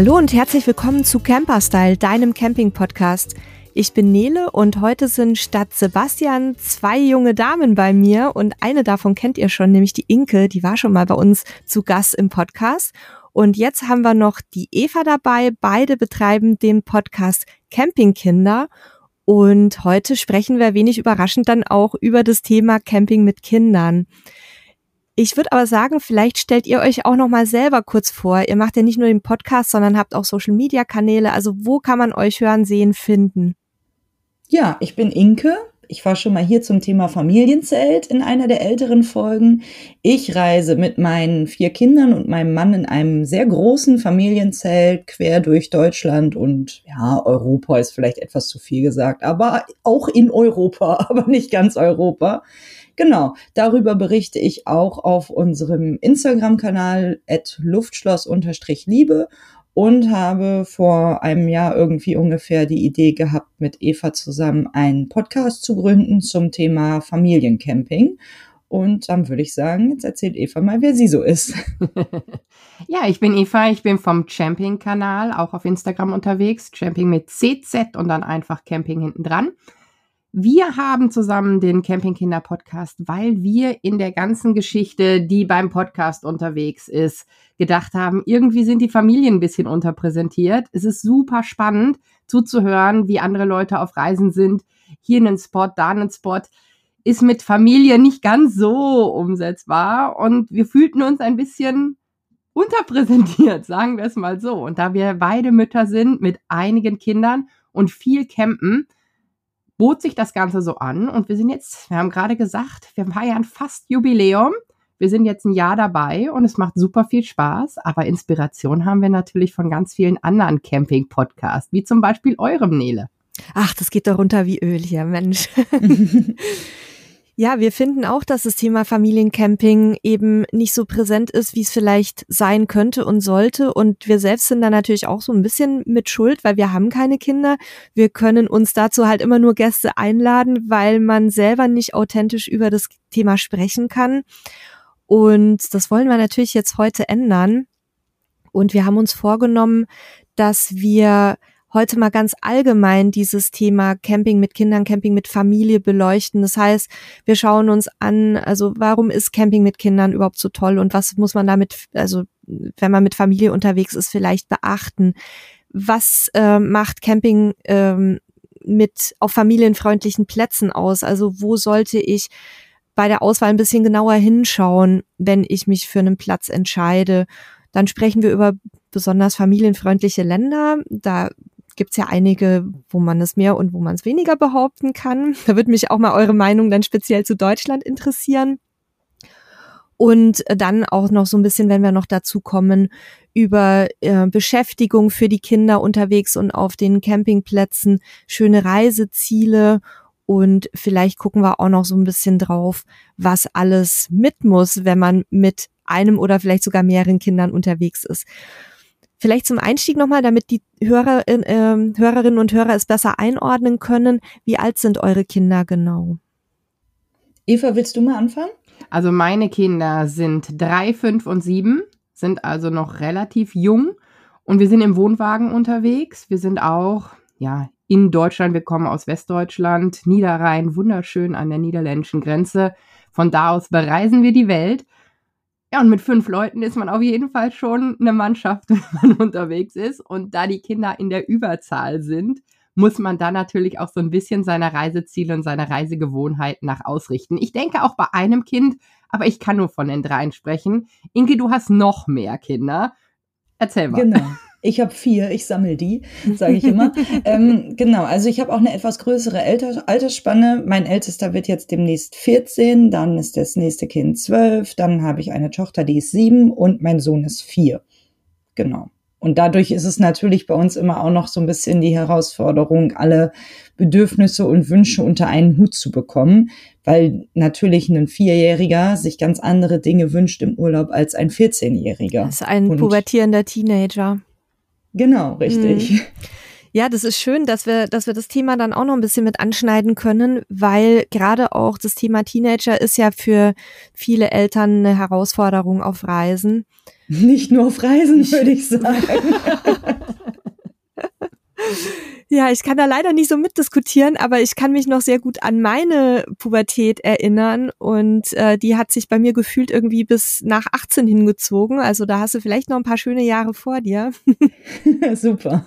Hallo und herzlich willkommen zu Camperstyle, deinem Camping-Podcast. Ich bin Nele und heute sind statt Sebastian zwei junge Damen bei mir und eine davon kennt ihr schon, nämlich die Inke, die war schon mal bei uns zu Gast im Podcast. Und jetzt haben wir noch die Eva dabei. Beide betreiben den Podcast Campingkinder. Und heute sprechen wir wenig überraschend dann auch über das Thema Camping mit Kindern. Ich würde aber sagen, vielleicht stellt ihr euch auch noch mal selber kurz vor. Ihr macht ja nicht nur den Podcast, sondern habt auch Social Media Kanäle. Also wo kann man euch hören, sehen, finden? Ja, ich bin Inke. Ich war schon mal hier zum Thema Familienzelt in einer der älteren Folgen. Ich reise mit meinen vier Kindern und meinem Mann in einem sehr großen Familienzelt quer durch Deutschland und ja, Europa ist vielleicht etwas zu viel gesagt, aber auch in Europa, aber nicht ganz Europa. Genau, darüber berichte ich auch auf unserem Instagram-Kanal at luftschloss-liebe und habe vor einem Jahr irgendwie ungefähr die Idee gehabt, mit Eva zusammen einen Podcast zu gründen zum Thema Familiencamping. Und dann würde ich sagen, jetzt erzählt Eva mal, wer sie so ist. ja, ich bin Eva, ich bin vom Camping-Kanal, auch auf Instagram unterwegs. Camping mit CZ und dann einfach Camping hinten dran. Wir haben zusammen den Campingkinder Podcast, weil wir in der ganzen Geschichte, die beim Podcast unterwegs ist, gedacht haben, irgendwie sind die Familien ein bisschen unterpräsentiert. Es ist super spannend zuzuhören, wie andere Leute auf Reisen sind. Hier einen Spot, da einen Spot. Ist mit Familie nicht ganz so umsetzbar und wir fühlten uns ein bisschen unterpräsentiert, sagen wir es mal so. Und da wir beide Mütter sind mit einigen Kindern und viel campen, bot sich das Ganze so an und wir sind jetzt, wir haben gerade gesagt, wir feiern fast Jubiläum. Wir sind jetzt ein Jahr dabei und es macht super viel Spaß, aber Inspiration haben wir natürlich von ganz vielen anderen Camping-Podcasts, wie zum Beispiel eurem Nele. Ach, das geht doch runter wie Öl hier, Mensch. Ja, wir finden auch, dass das Thema Familiencamping eben nicht so präsent ist, wie es vielleicht sein könnte und sollte. Und wir selbst sind da natürlich auch so ein bisschen mit Schuld, weil wir haben keine Kinder. Wir können uns dazu halt immer nur Gäste einladen, weil man selber nicht authentisch über das Thema sprechen kann. Und das wollen wir natürlich jetzt heute ändern. Und wir haben uns vorgenommen, dass wir heute mal ganz allgemein dieses Thema Camping mit Kindern, Camping mit Familie beleuchten. Das heißt, wir schauen uns an, also warum ist Camping mit Kindern überhaupt so toll und was muss man damit, also wenn man mit Familie unterwegs ist, vielleicht beachten? Was äh, macht Camping ähm, mit auf familienfreundlichen Plätzen aus? Also wo sollte ich bei der Auswahl ein bisschen genauer hinschauen, wenn ich mich für einen Platz entscheide? Dann sprechen wir über besonders familienfreundliche Länder. Da gibt es ja einige, wo man es mehr und wo man es weniger behaupten kann. Da würde mich auch mal eure Meinung dann speziell zu Deutschland interessieren. Und dann auch noch so ein bisschen, wenn wir noch dazu kommen, über äh, Beschäftigung für die Kinder unterwegs und auf den Campingplätzen, schöne Reiseziele und vielleicht gucken wir auch noch so ein bisschen drauf, was alles mit muss, wenn man mit einem oder vielleicht sogar mehreren Kindern unterwegs ist. Vielleicht zum Einstieg nochmal, damit die Hörer, äh, Hörerinnen und Hörer es besser einordnen können. Wie alt sind eure Kinder genau? Eva, willst du mal anfangen? Also meine Kinder sind drei, fünf und sieben, sind also noch relativ jung und wir sind im Wohnwagen unterwegs. Wir sind auch, ja, in Deutschland. Wir kommen aus Westdeutschland, Niederrhein, wunderschön an der niederländischen Grenze. Von da aus bereisen wir die Welt. Ja, und mit fünf Leuten ist man auf jeden Fall schon eine Mannschaft, wenn man unterwegs ist. Und da die Kinder in der Überzahl sind, muss man da natürlich auch so ein bisschen seine Reiseziele und seine Reisegewohnheiten nach ausrichten. Ich denke auch bei einem Kind, aber ich kann nur von den dreien sprechen. Inge, du hast noch mehr Kinder. Erzähl mal. Genau. Ich habe vier, ich sammle die, sage ich immer. ähm, genau, also ich habe auch eine etwas größere Alter Altersspanne. Mein ältester wird jetzt demnächst 14, dann ist das nächste Kind 12, dann habe ich eine Tochter, die ist sieben und mein Sohn ist vier. Genau. Und dadurch ist es natürlich bei uns immer auch noch so ein bisschen die Herausforderung, alle Bedürfnisse und Wünsche unter einen Hut zu bekommen, weil natürlich ein Vierjähriger sich ganz andere Dinge wünscht im Urlaub als ein 14-Jähriger. Das ist ein und pubertierender Teenager. Genau, richtig. Mhm. Ja, das ist schön, dass wir, dass wir das Thema dann auch noch ein bisschen mit anschneiden können, weil gerade auch das Thema Teenager ist ja für viele Eltern eine Herausforderung auf Reisen. Nicht nur auf Reisen, würde ich sagen. Ja, ich kann da leider nicht so mitdiskutieren, aber ich kann mich noch sehr gut an meine Pubertät erinnern und äh, die hat sich bei mir gefühlt irgendwie bis nach 18 hingezogen. Also da hast du vielleicht noch ein paar schöne Jahre vor dir. Super.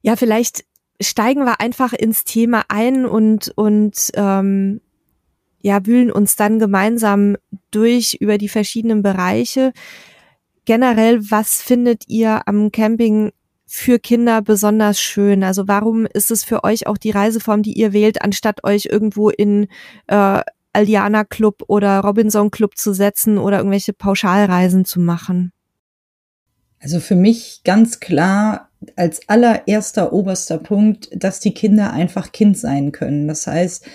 Ja, vielleicht steigen wir einfach ins Thema ein und und ähm, ja wühlen uns dann gemeinsam durch über die verschiedenen Bereiche. Generell, was findet ihr am Camping für Kinder besonders schön? Also warum ist es für euch auch die Reiseform, die ihr wählt, anstatt euch irgendwo in äh, Aldiana Club oder Robinson Club zu setzen oder irgendwelche Pauschalreisen zu machen? Also für mich ganz klar als allererster oberster Punkt, dass die Kinder einfach Kind sein können. Das heißt,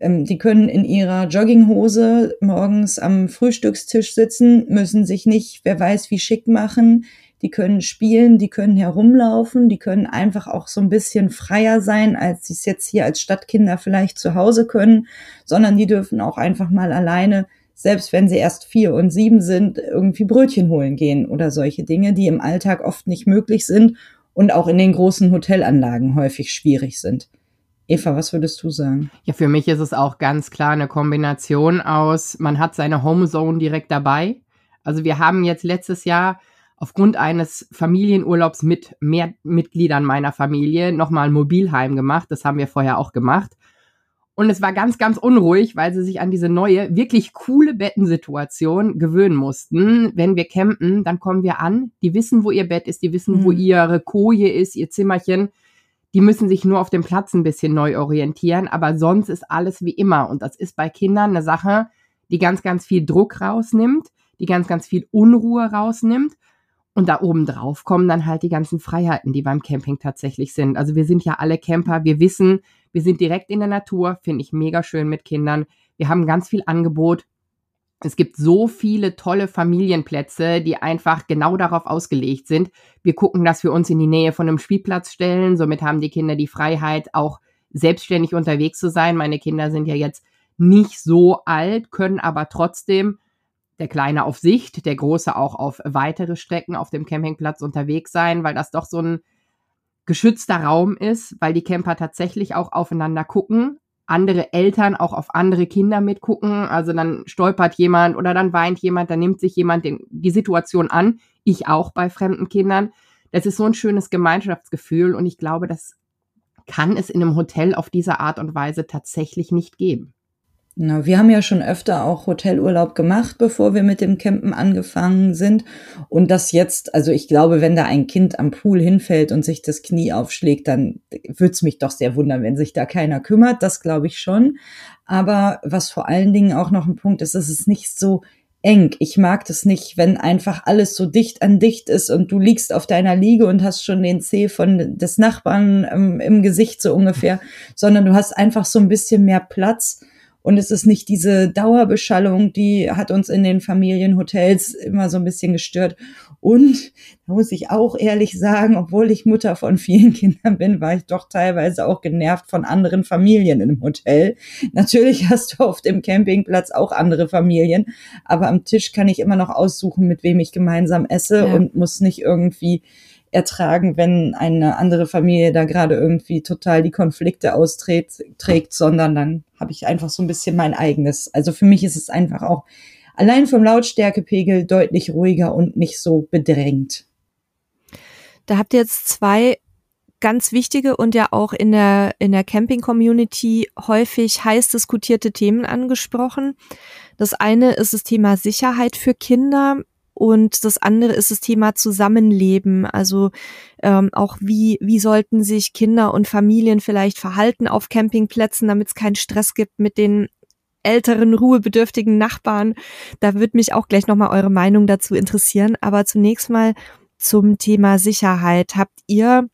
ähm, die können in ihrer Jogginghose morgens am Frühstückstisch sitzen, müssen sich nicht, wer weiß, wie schick machen die können spielen, die können herumlaufen, die können einfach auch so ein bisschen freier sein, als sie es jetzt hier als Stadtkinder vielleicht zu Hause können, sondern die dürfen auch einfach mal alleine, selbst wenn sie erst vier und sieben sind, irgendwie Brötchen holen gehen oder solche Dinge, die im Alltag oft nicht möglich sind und auch in den großen Hotelanlagen häufig schwierig sind. Eva, was würdest du sagen? Ja, für mich ist es auch ganz klar eine Kombination aus, man hat seine Homezone direkt dabei. Also wir haben jetzt letztes Jahr aufgrund eines Familienurlaubs mit mehr Mitgliedern meiner Familie nochmal ein Mobilheim gemacht. Das haben wir vorher auch gemacht. Und es war ganz, ganz unruhig, weil sie sich an diese neue, wirklich coole Bettensituation gewöhnen mussten. Wenn wir campen, dann kommen wir an, die wissen, wo ihr Bett ist, die wissen, mhm. wo ihre Koje ist, ihr Zimmerchen. Die müssen sich nur auf dem Platz ein bisschen neu orientieren, aber sonst ist alles wie immer. Und das ist bei Kindern eine Sache, die ganz, ganz viel Druck rausnimmt, die ganz, ganz viel Unruhe rausnimmt und da oben drauf kommen dann halt die ganzen Freiheiten, die beim Camping tatsächlich sind. Also wir sind ja alle Camper, wir wissen, wir sind direkt in der Natur, finde ich mega schön mit Kindern. Wir haben ganz viel Angebot. Es gibt so viele tolle Familienplätze, die einfach genau darauf ausgelegt sind. Wir gucken, dass wir uns in die Nähe von einem Spielplatz stellen. Somit haben die Kinder die Freiheit, auch selbstständig unterwegs zu sein. Meine Kinder sind ja jetzt nicht so alt, können aber trotzdem der Kleine auf Sicht, der Große auch auf weitere Strecken auf dem Campingplatz unterwegs sein, weil das doch so ein geschützter Raum ist, weil die Camper tatsächlich auch aufeinander gucken, andere Eltern auch auf andere Kinder mitgucken. Also dann stolpert jemand oder dann weint jemand, dann nimmt sich jemand den, die Situation an. Ich auch bei fremden Kindern. Das ist so ein schönes Gemeinschaftsgefühl und ich glaube, das kann es in einem Hotel auf diese Art und Weise tatsächlich nicht geben. Na, wir haben ja schon öfter auch Hotelurlaub gemacht, bevor wir mit dem Campen angefangen sind. Und das jetzt, also ich glaube, wenn da ein Kind am Pool hinfällt und sich das Knie aufschlägt, dann würde es mich doch sehr wundern, wenn sich da keiner kümmert. Das glaube ich schon. Aber was vor allen Dingen auch noch ein Punkt ist, ist es nicht so eng. Ich mag das nicht, wenn einfach alles so dicht an dicht ist und du liegst auf deiner Liege und hast schon den Zeh von des Nachbarn ähm, im Gesicht so ungefähr, sondern du hast einfach so ein bisschen mehr Platz und es ist nicht diese Dauerbeschallung, die hat uns in den Familienhotels immer so ein bisschen gestört. Und da muss ich auch ehrlich sagen, obwohl ich Mutter von vielen Kindern bin, war ich doch teilweise auch genervt von anderen Familien im Hotel. Natürlich hast du auf dem Campingplatz auch andere Familien, aber am Tisch kann ich immer noch aussuchen, mit wem ich gemeinsam esse ja. und muss nicht irgendwie ertragen, wenn eine andere Familie da gerade irgendwie total die Konflikte austrägt, trägt, sondern dann habe ich einfach so ein bisschen mein eigenes. Also für mich ist es einfach auch allein vom Lautstärkepegel deutlich ruhiger und nicht so bedrängt. Da habt ihr jetzt zwei ganz wichtige und ja auch in der, in der Camping-Community häufig heiß diskutierte Themen angesprochen. Das eine ist das Thema Sicherheit für Kinder. Und das andere ist das Thema Zusammenleben. Also ähm, auch wie, wie sollten sich Kinder und Familien vielleicht verhalten auf Campingplätzen, damit es keinen Stress gibt mit den älteren, ruhebedürftigen Nachbarn. Da würde mich auch gleich nochmal eure Meinung dazu interessieren. Aber zunächst mal zum Thema Sicherheit. Habt ihr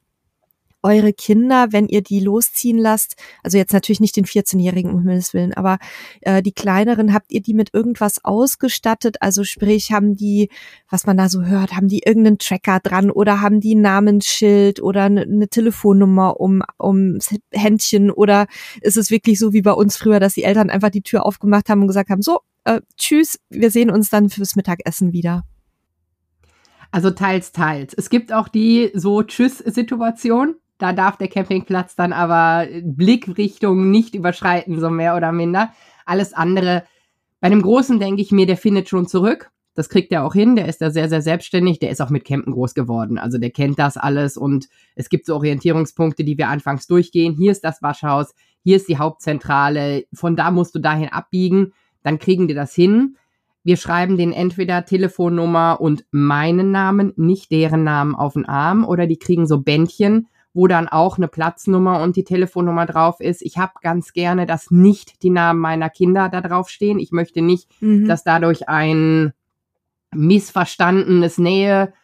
eure Kinder, wenn ihr die losziehen lasst, also jetzt natürlich nicht den 14-Jährigen um Himmels Willen, aber äh, die kleineren, habt ihr die mit irgendwas ausgestattet? Also sprich, haben die, was man da so hört, haben die irgendeinen Tracker dran oder haben die ein Namensschild oder eine, eine Telefonnummer um, ums Händchen oder ist es wirklich so wie bei uns früher, dass die Eltern einfach die Tür aufgemacht haben und gesagt haben, so, äh, tschüss, wir sehen uns dann fürs Mittagessen wieder? Also teils, teils. Es gibt auch die so Tschüss-Situation. Da darf der Campingplatz dann aber Blickrichtung nicht überschreiten, so mehr oder minder. Alles andere, bei einem Großen denke ich mir, der findet schon zurück. Das kriegt er auch hin. Der ist da sehr, sehr selbstständig. Der ist auch mit Campen groß geworden. Also der kennt das alles und es gibt so Orientierungspunkte, die wir anfangs durchgehen. Hier ist das Waschhaus. Hier ist die Hauptzentrale. Von da musst du dahin abbiegen. Dann kriegen die das hin. Wir schreiben den entweder Telefonnummer und meinen Namen, nicht deren Namen auf den Arm, oder die kriegen so Bändchen, wo dann auch eine Platznummer und die Telefonnummer drauf ist. Ich habe ganz gerne, dass nicht die Namen meiner Kinder da drauf stehen. Ich möchte nicht, mhm. dass dadurch ein missverstandenes Nähe,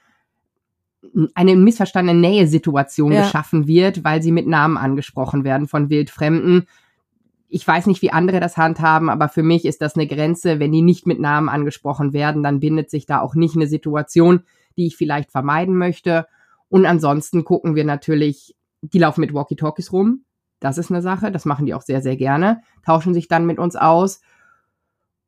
eine missverstandene Nähesituation ja. geschaffen wird, weil sie mit Namen angesprochen werden von Wildfremden ich weiß nicht, wie andere das handhaben, aber für mich ist das eine Grenze. Wenn die nicht mit Namen angesprochen werden, dann bindet sich da auch nicht eine Situation, die ich vielleicht vermeiden möchte. Und ansonsten gucken wir natürlich, die laufen mit Walkie-Talkies rum. Das ist eine Sache, das machen die auch sehr, sehr gerne, tauschen sich dann mit uns aus.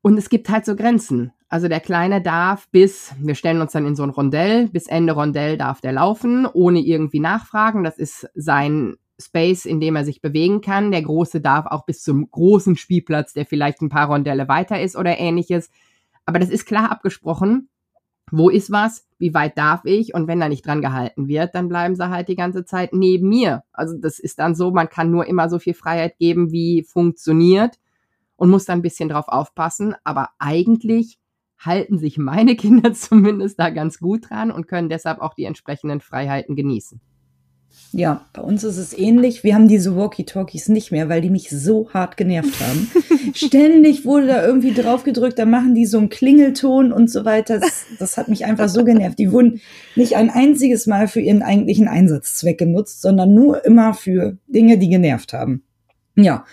Und es gibt halt so Grenzen. Also der Kleine darf bis, wir stellen uns dann in so ein Rondell, bis Ende Rondell darf der laufen, ohne irgendwie nachfragen. Das ist sein Space, in dem er sich bewegen kann. Der Große darf auch bis zum großen Spielplatz, der vielleicht ein paar Rondelle weiter ist oder ähnliches. Aber das ist klar abgesprochen. Wo ist was? Wie weit darf ich? Und wenn da nicht dran gehalten wird, dann bleiben sie halt die ganze Zeit neben mir. Also das ist dann so, man kann nur immer so viel Freiheit geben, wie funktioniert und muss dann ein bisschen drauf aufpassen. Aber eigentlich halten sich meine Kinder zumindest da ganz gut dran und können deshalb auch die entsprechenden Freiheiten genießen. Ja, bei uns ist es ähnlich. Wir haben diese Walkie-Talkies nicht mehr, weil die mich so hart genervt haben. Ständig wurde da irgendwie drauf gedrückt, dann machen die so einen Klingelton und so weiter. Das, das, hat mich einfach so genervt. Die wurden nicht ein einziges Mal für ihren eigentlichen Einsatzzweck genutzt, sondern nur immer für Dinge, die genervt haben. Ja,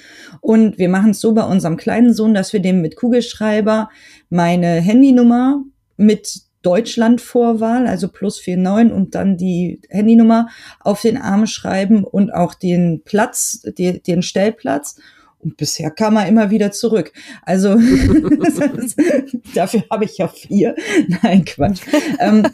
und wir machen es so bei unserem kleinen Sohn, dass wir dem mit Kugelschreiber meine Handynummer mit Deutschlandvorwahl, also plus 49 und dann die Handynummer auf den Arm schreiben und auch den Platz, die, den Stellplatz. Und bisher kam er immer wieder zurück. Also dafür habe ich ja vier. Nein, Quatsch. ähm,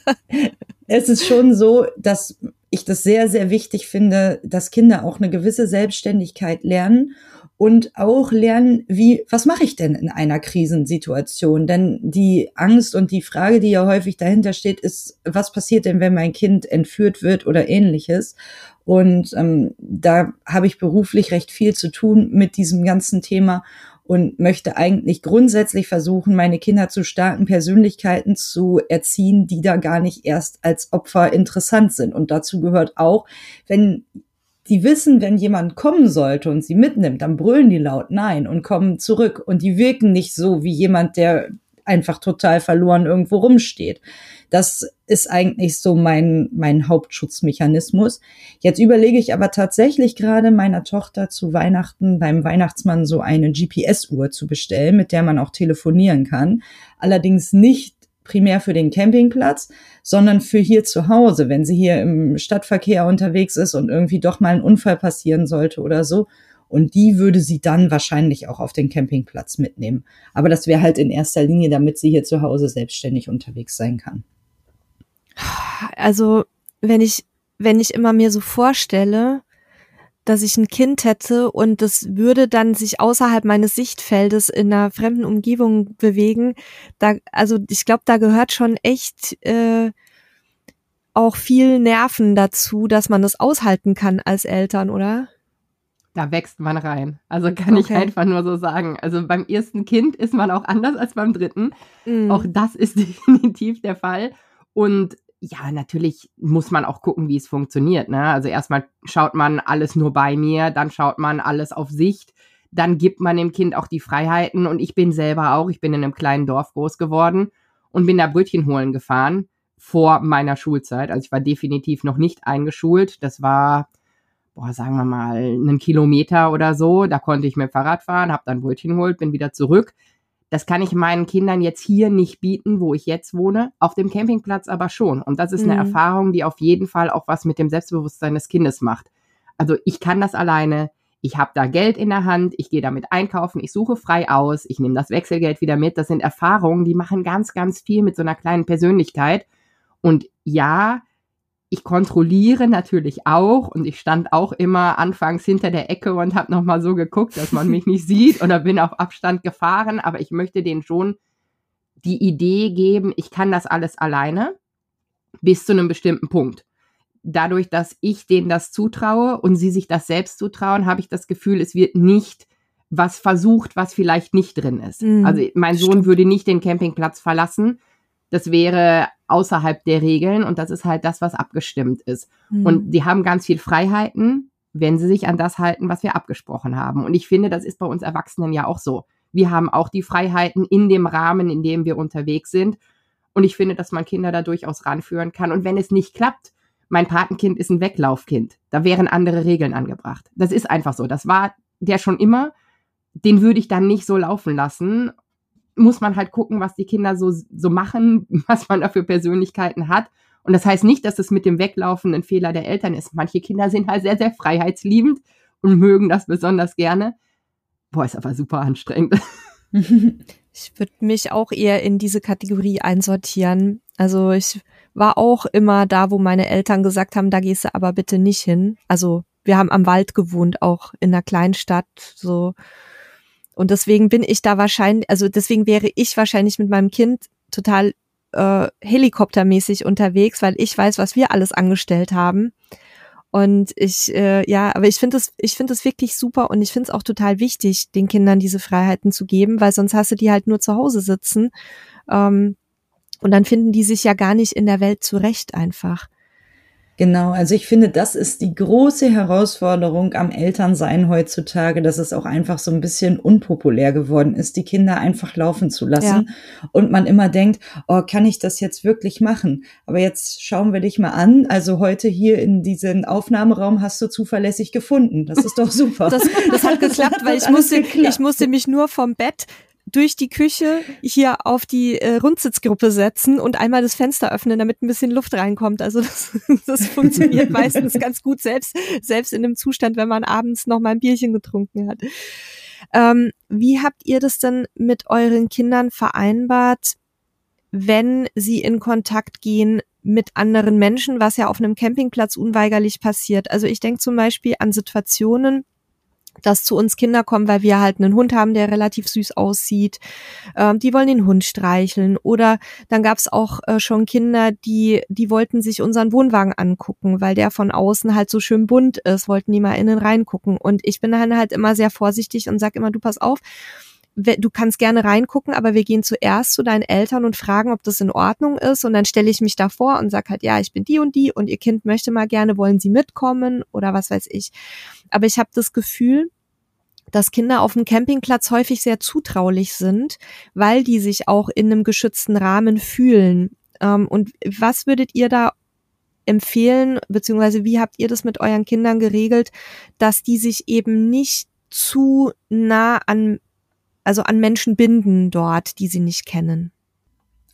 es ist schon so, dass ich das sehr, sehr wichtig finde, dass Kinder auch eine gewisse Selbstständigkeit lernen und auch lernen, wie, was mache ich denn in einer Krisensituation? Denn die Angst und die Frage, die ja häufig dahinter steht, ist, was passiert denn, wenn mein Kind entführt wird oder ähnliches? Und ähm, da habe ich beruflich recht viel zu tun mit diesem ganzen Thema und möchte eigentlich grundsätzlich versuchen, meine Kinder zu starken Persönlichkeiten zu erziehen, die da gar nicht erst als Opfer interessant sind. Und dazu gehört auch, wenn die wissen, wenn jemand kommen sollte und sie mitnimmt, dann brüllen die laut Nein und kommen zurück. Und die wirken nicht so wie jemand, der einfach total verloren irgendwo rumsteht. Das ist eigentlich so mein, mein Hauptschutzmechanismus. Jetzt überlege ich aber tatsächlich gerade meiner Tochter zu Weihnachten beim Weihnachtsmann so eine GPS-Uhr zu bestellen, mit der man auch telefonieren kann. Allerdings nicht primär für den Campingplatz, sondern für hier zu Hause, wenn sie hier im Stadtverkehr unterwegs ist und irgendwie doch mal ein Unfall passieren sollte oder so. Und die würde sie dann wahrscheinlich auch auf den Campingplatz mitnehmen. Aber das wäre halt in erster Linie, damit sie hier zu Hause selbstständig unterwegs sein kann. Also, wenn ich, wenn ich immer mir so vorstelle, dass ich ein Kind hätte und das würde dann sich außerhalb meines Sichtfeldes in einer fremden Umgebung bewegen. Da, also ich glaube, da gehört schon echt äh, auch viel Nerven dazu, dass man das aushalten kann als Eltern, oder? Da wächst man rein. Also kann okay. ich einfach nur so sagen. Also beim ersten Kind ist man auch anders als beim dritten. Mm. Auch das ist definitiv der Fall. Und ja, natürlich muss man auch gucken, wie es funktioniert. Ne? Also erstmal schaut man alles nur bei mir, dann schaut man alles auf Sicht, dann gibt man dem Kind auch die Freiheiten. Und ich bin selber auch, ich bin in einem kleinen Dorf groß geworden und bin da Brötchen holen gefahren vor meiner Schulzeit. Also ich war definitiv noch nicht eingeschult. Das war, boah, sagen wir mal, einen Kilometer oder so. Da konnte ich mit dem Fahrrad fahren, habe dann Brötchen geholt, bin wieder zurück. Das kann ich meinen Kindern jetzt hier nicht bieten, wo ich jetzt wohne, auf dem Campingplatz aber schon. Und das ist eine mhm. Erfahrung, die auf jeden Fall auch was mit dem Selbstbewusstsein des Kindes macht. Also ich kann das alleine, ich habe da Geld in der Hand, ich gehe damit einkaufen, ich suche frei aus, ich nehme das Wechselgeld wieder mit. Das sind Erfahrungen, die machen ganz, ganz viel mit so einer kleinen Persönlichkeit. Und ja, ich kontrolliere natürlich auch und ich stand auch immer anfangs hinter der Ecke und habe nochmal so geguckt, dass man mich nicht sieht oder bin auf Abstand gefahren, aber ich möchte denen schon die Idee geben, ich kann das alles alleine bis zu einem bestimmten Punkt. Dadurch, dass ich denen das zutraue und sie sich das selbst zutrauen, habe ich das Gefühl, es wird nicht was versucht, was vielleicht nicht drin ist. Mhm, also mein Sohn stimmt. würde nicht den Campingplatz verlassen. Das wäre außerhalb der Regeln und das ist halt das, was abgestimmt ist. Mhm. Und die haben ganz viel Freiheiten, wenn sie sich an das halten, was wir abgesprochen haben. Und ich finde, das ist bei uns Erwachsenen ja auch so. Wir haben auch die Freiheiten in dem Rahmen, in dem wir unterwegs sind. Und ich finde, dass man Kinder da durchaus ranführen kann. Und wenn es nicht klappt, mein Patenkind ist ein Weglaufkind. Da wären andere Regeln angebracht. Das ist einfach so. Das war der schon immer. Den würde ich dann nicht so laufen lassen muss man halt gucken, was die Kinder so, so machen, was man da für Persönlichkeiten hat. Und das heißt nicht, dass es mit dem Weglaufen ein Fehler der Eltern ist. Manche Kinder sind halt sehr, sehr freiheitsliebend und mögen das besonders gerne. Boah, ist aber super anstrengend. Ich würde mich auch eher in diese Kategorie einsortieren. Also ich war auch immer da, wo meine Eltern gesagt haben, da gehst du aber bitte nicht hin. Also wir haben am Wald gewohnt, auch in einer Kleinstadt, so und deswegen bin ich da wahrscheinlich, also deswegen wäre ich wahrscheinlich mit meinem Kind total äh, helikoptermäßig unterwegs, weil ich weiß, was wir alles angestellt haben. Und ich, äh, ja, aber ich finde es, ich finde es wirklich super und ich finde es auch total wichtig, den Kindern diese Freiheiten zu geben, weil sonst hast du die halt nur zu Hause sitzen. Ähm, und dann finden die sich ja gar nicht in der Welt zurecht einfach. Genau, also ich finde, das ist die große Herausforderung am Elternsein heutzutage, dass es auch einfach so ein bisschen unpopulär geworden ist, die Kinder einfach laufen zu lassen ja. und man immer denkt, oh, kann ich das jetzt wirklich machen? Aber jetzt schauen wir dich mal an. Also heute hier in diesen Aufnahmeraum hast du zuverlässig gefunden. Das ist doch super. Das, das hat geklappt, weil ich musste, ich musste mich nur vom Bett durch die Küche hier auf die äh, Rundsitzgruppe setzen und einmal das Fenster öffnen, damit ein bisschen Luft reinkommt. Also das, das funktioniert meistens ganz gut, selbst, selbst in dem Zustand, wenn man abends noch mal ein Bierchen getrunken hat. Ähm, wie habt ihr das denn mit euren Kindern vereinbart, wenn sie in Kontakt gehen mit anderen Menschen, was ja auf einem Campingplatz unweigerlich passiert? Also ich denke zum Beispiel an Situationen, dass zu uns Kinder kommen, weil wir halt einen Hund haben, der relativ süß aussieht. Ähm, die wollen den Hund streicheln. Oder dann gab es auch äh, schon Kinder, die, die wollten sich unseren Wohnwagen angucken, weil der von außen halt so schön bunt ist, wollten die mal innen reingucken. Und ich bin dann halt immer sehr vorsichtig und sag immer, du pass auf, du kannst gerne reingucken, aber wir gehen zuerst zu deinen Eltern und fragen, ob das in Ordnung ist. Und dann stelle ich mich davor und sag halt, ja, ich bin die und die und ihr Kind möchte mal gerne, wollen sie mitkommen oder was weiß ich. Aber ich habe das Gefühl, dass Kinder auf dem Campingplatz häufig sehr zutraulich sind, weil die sich auch in einem geschützten Rahmen fühlen. Ähm, und was würdet ihr da empfehlen, beziehungsweise wie habt ihr das mit euren Kindern geregelt, dass die sich eben nicht zu nah an also an Menschen binden dort, die sie nicht kennen?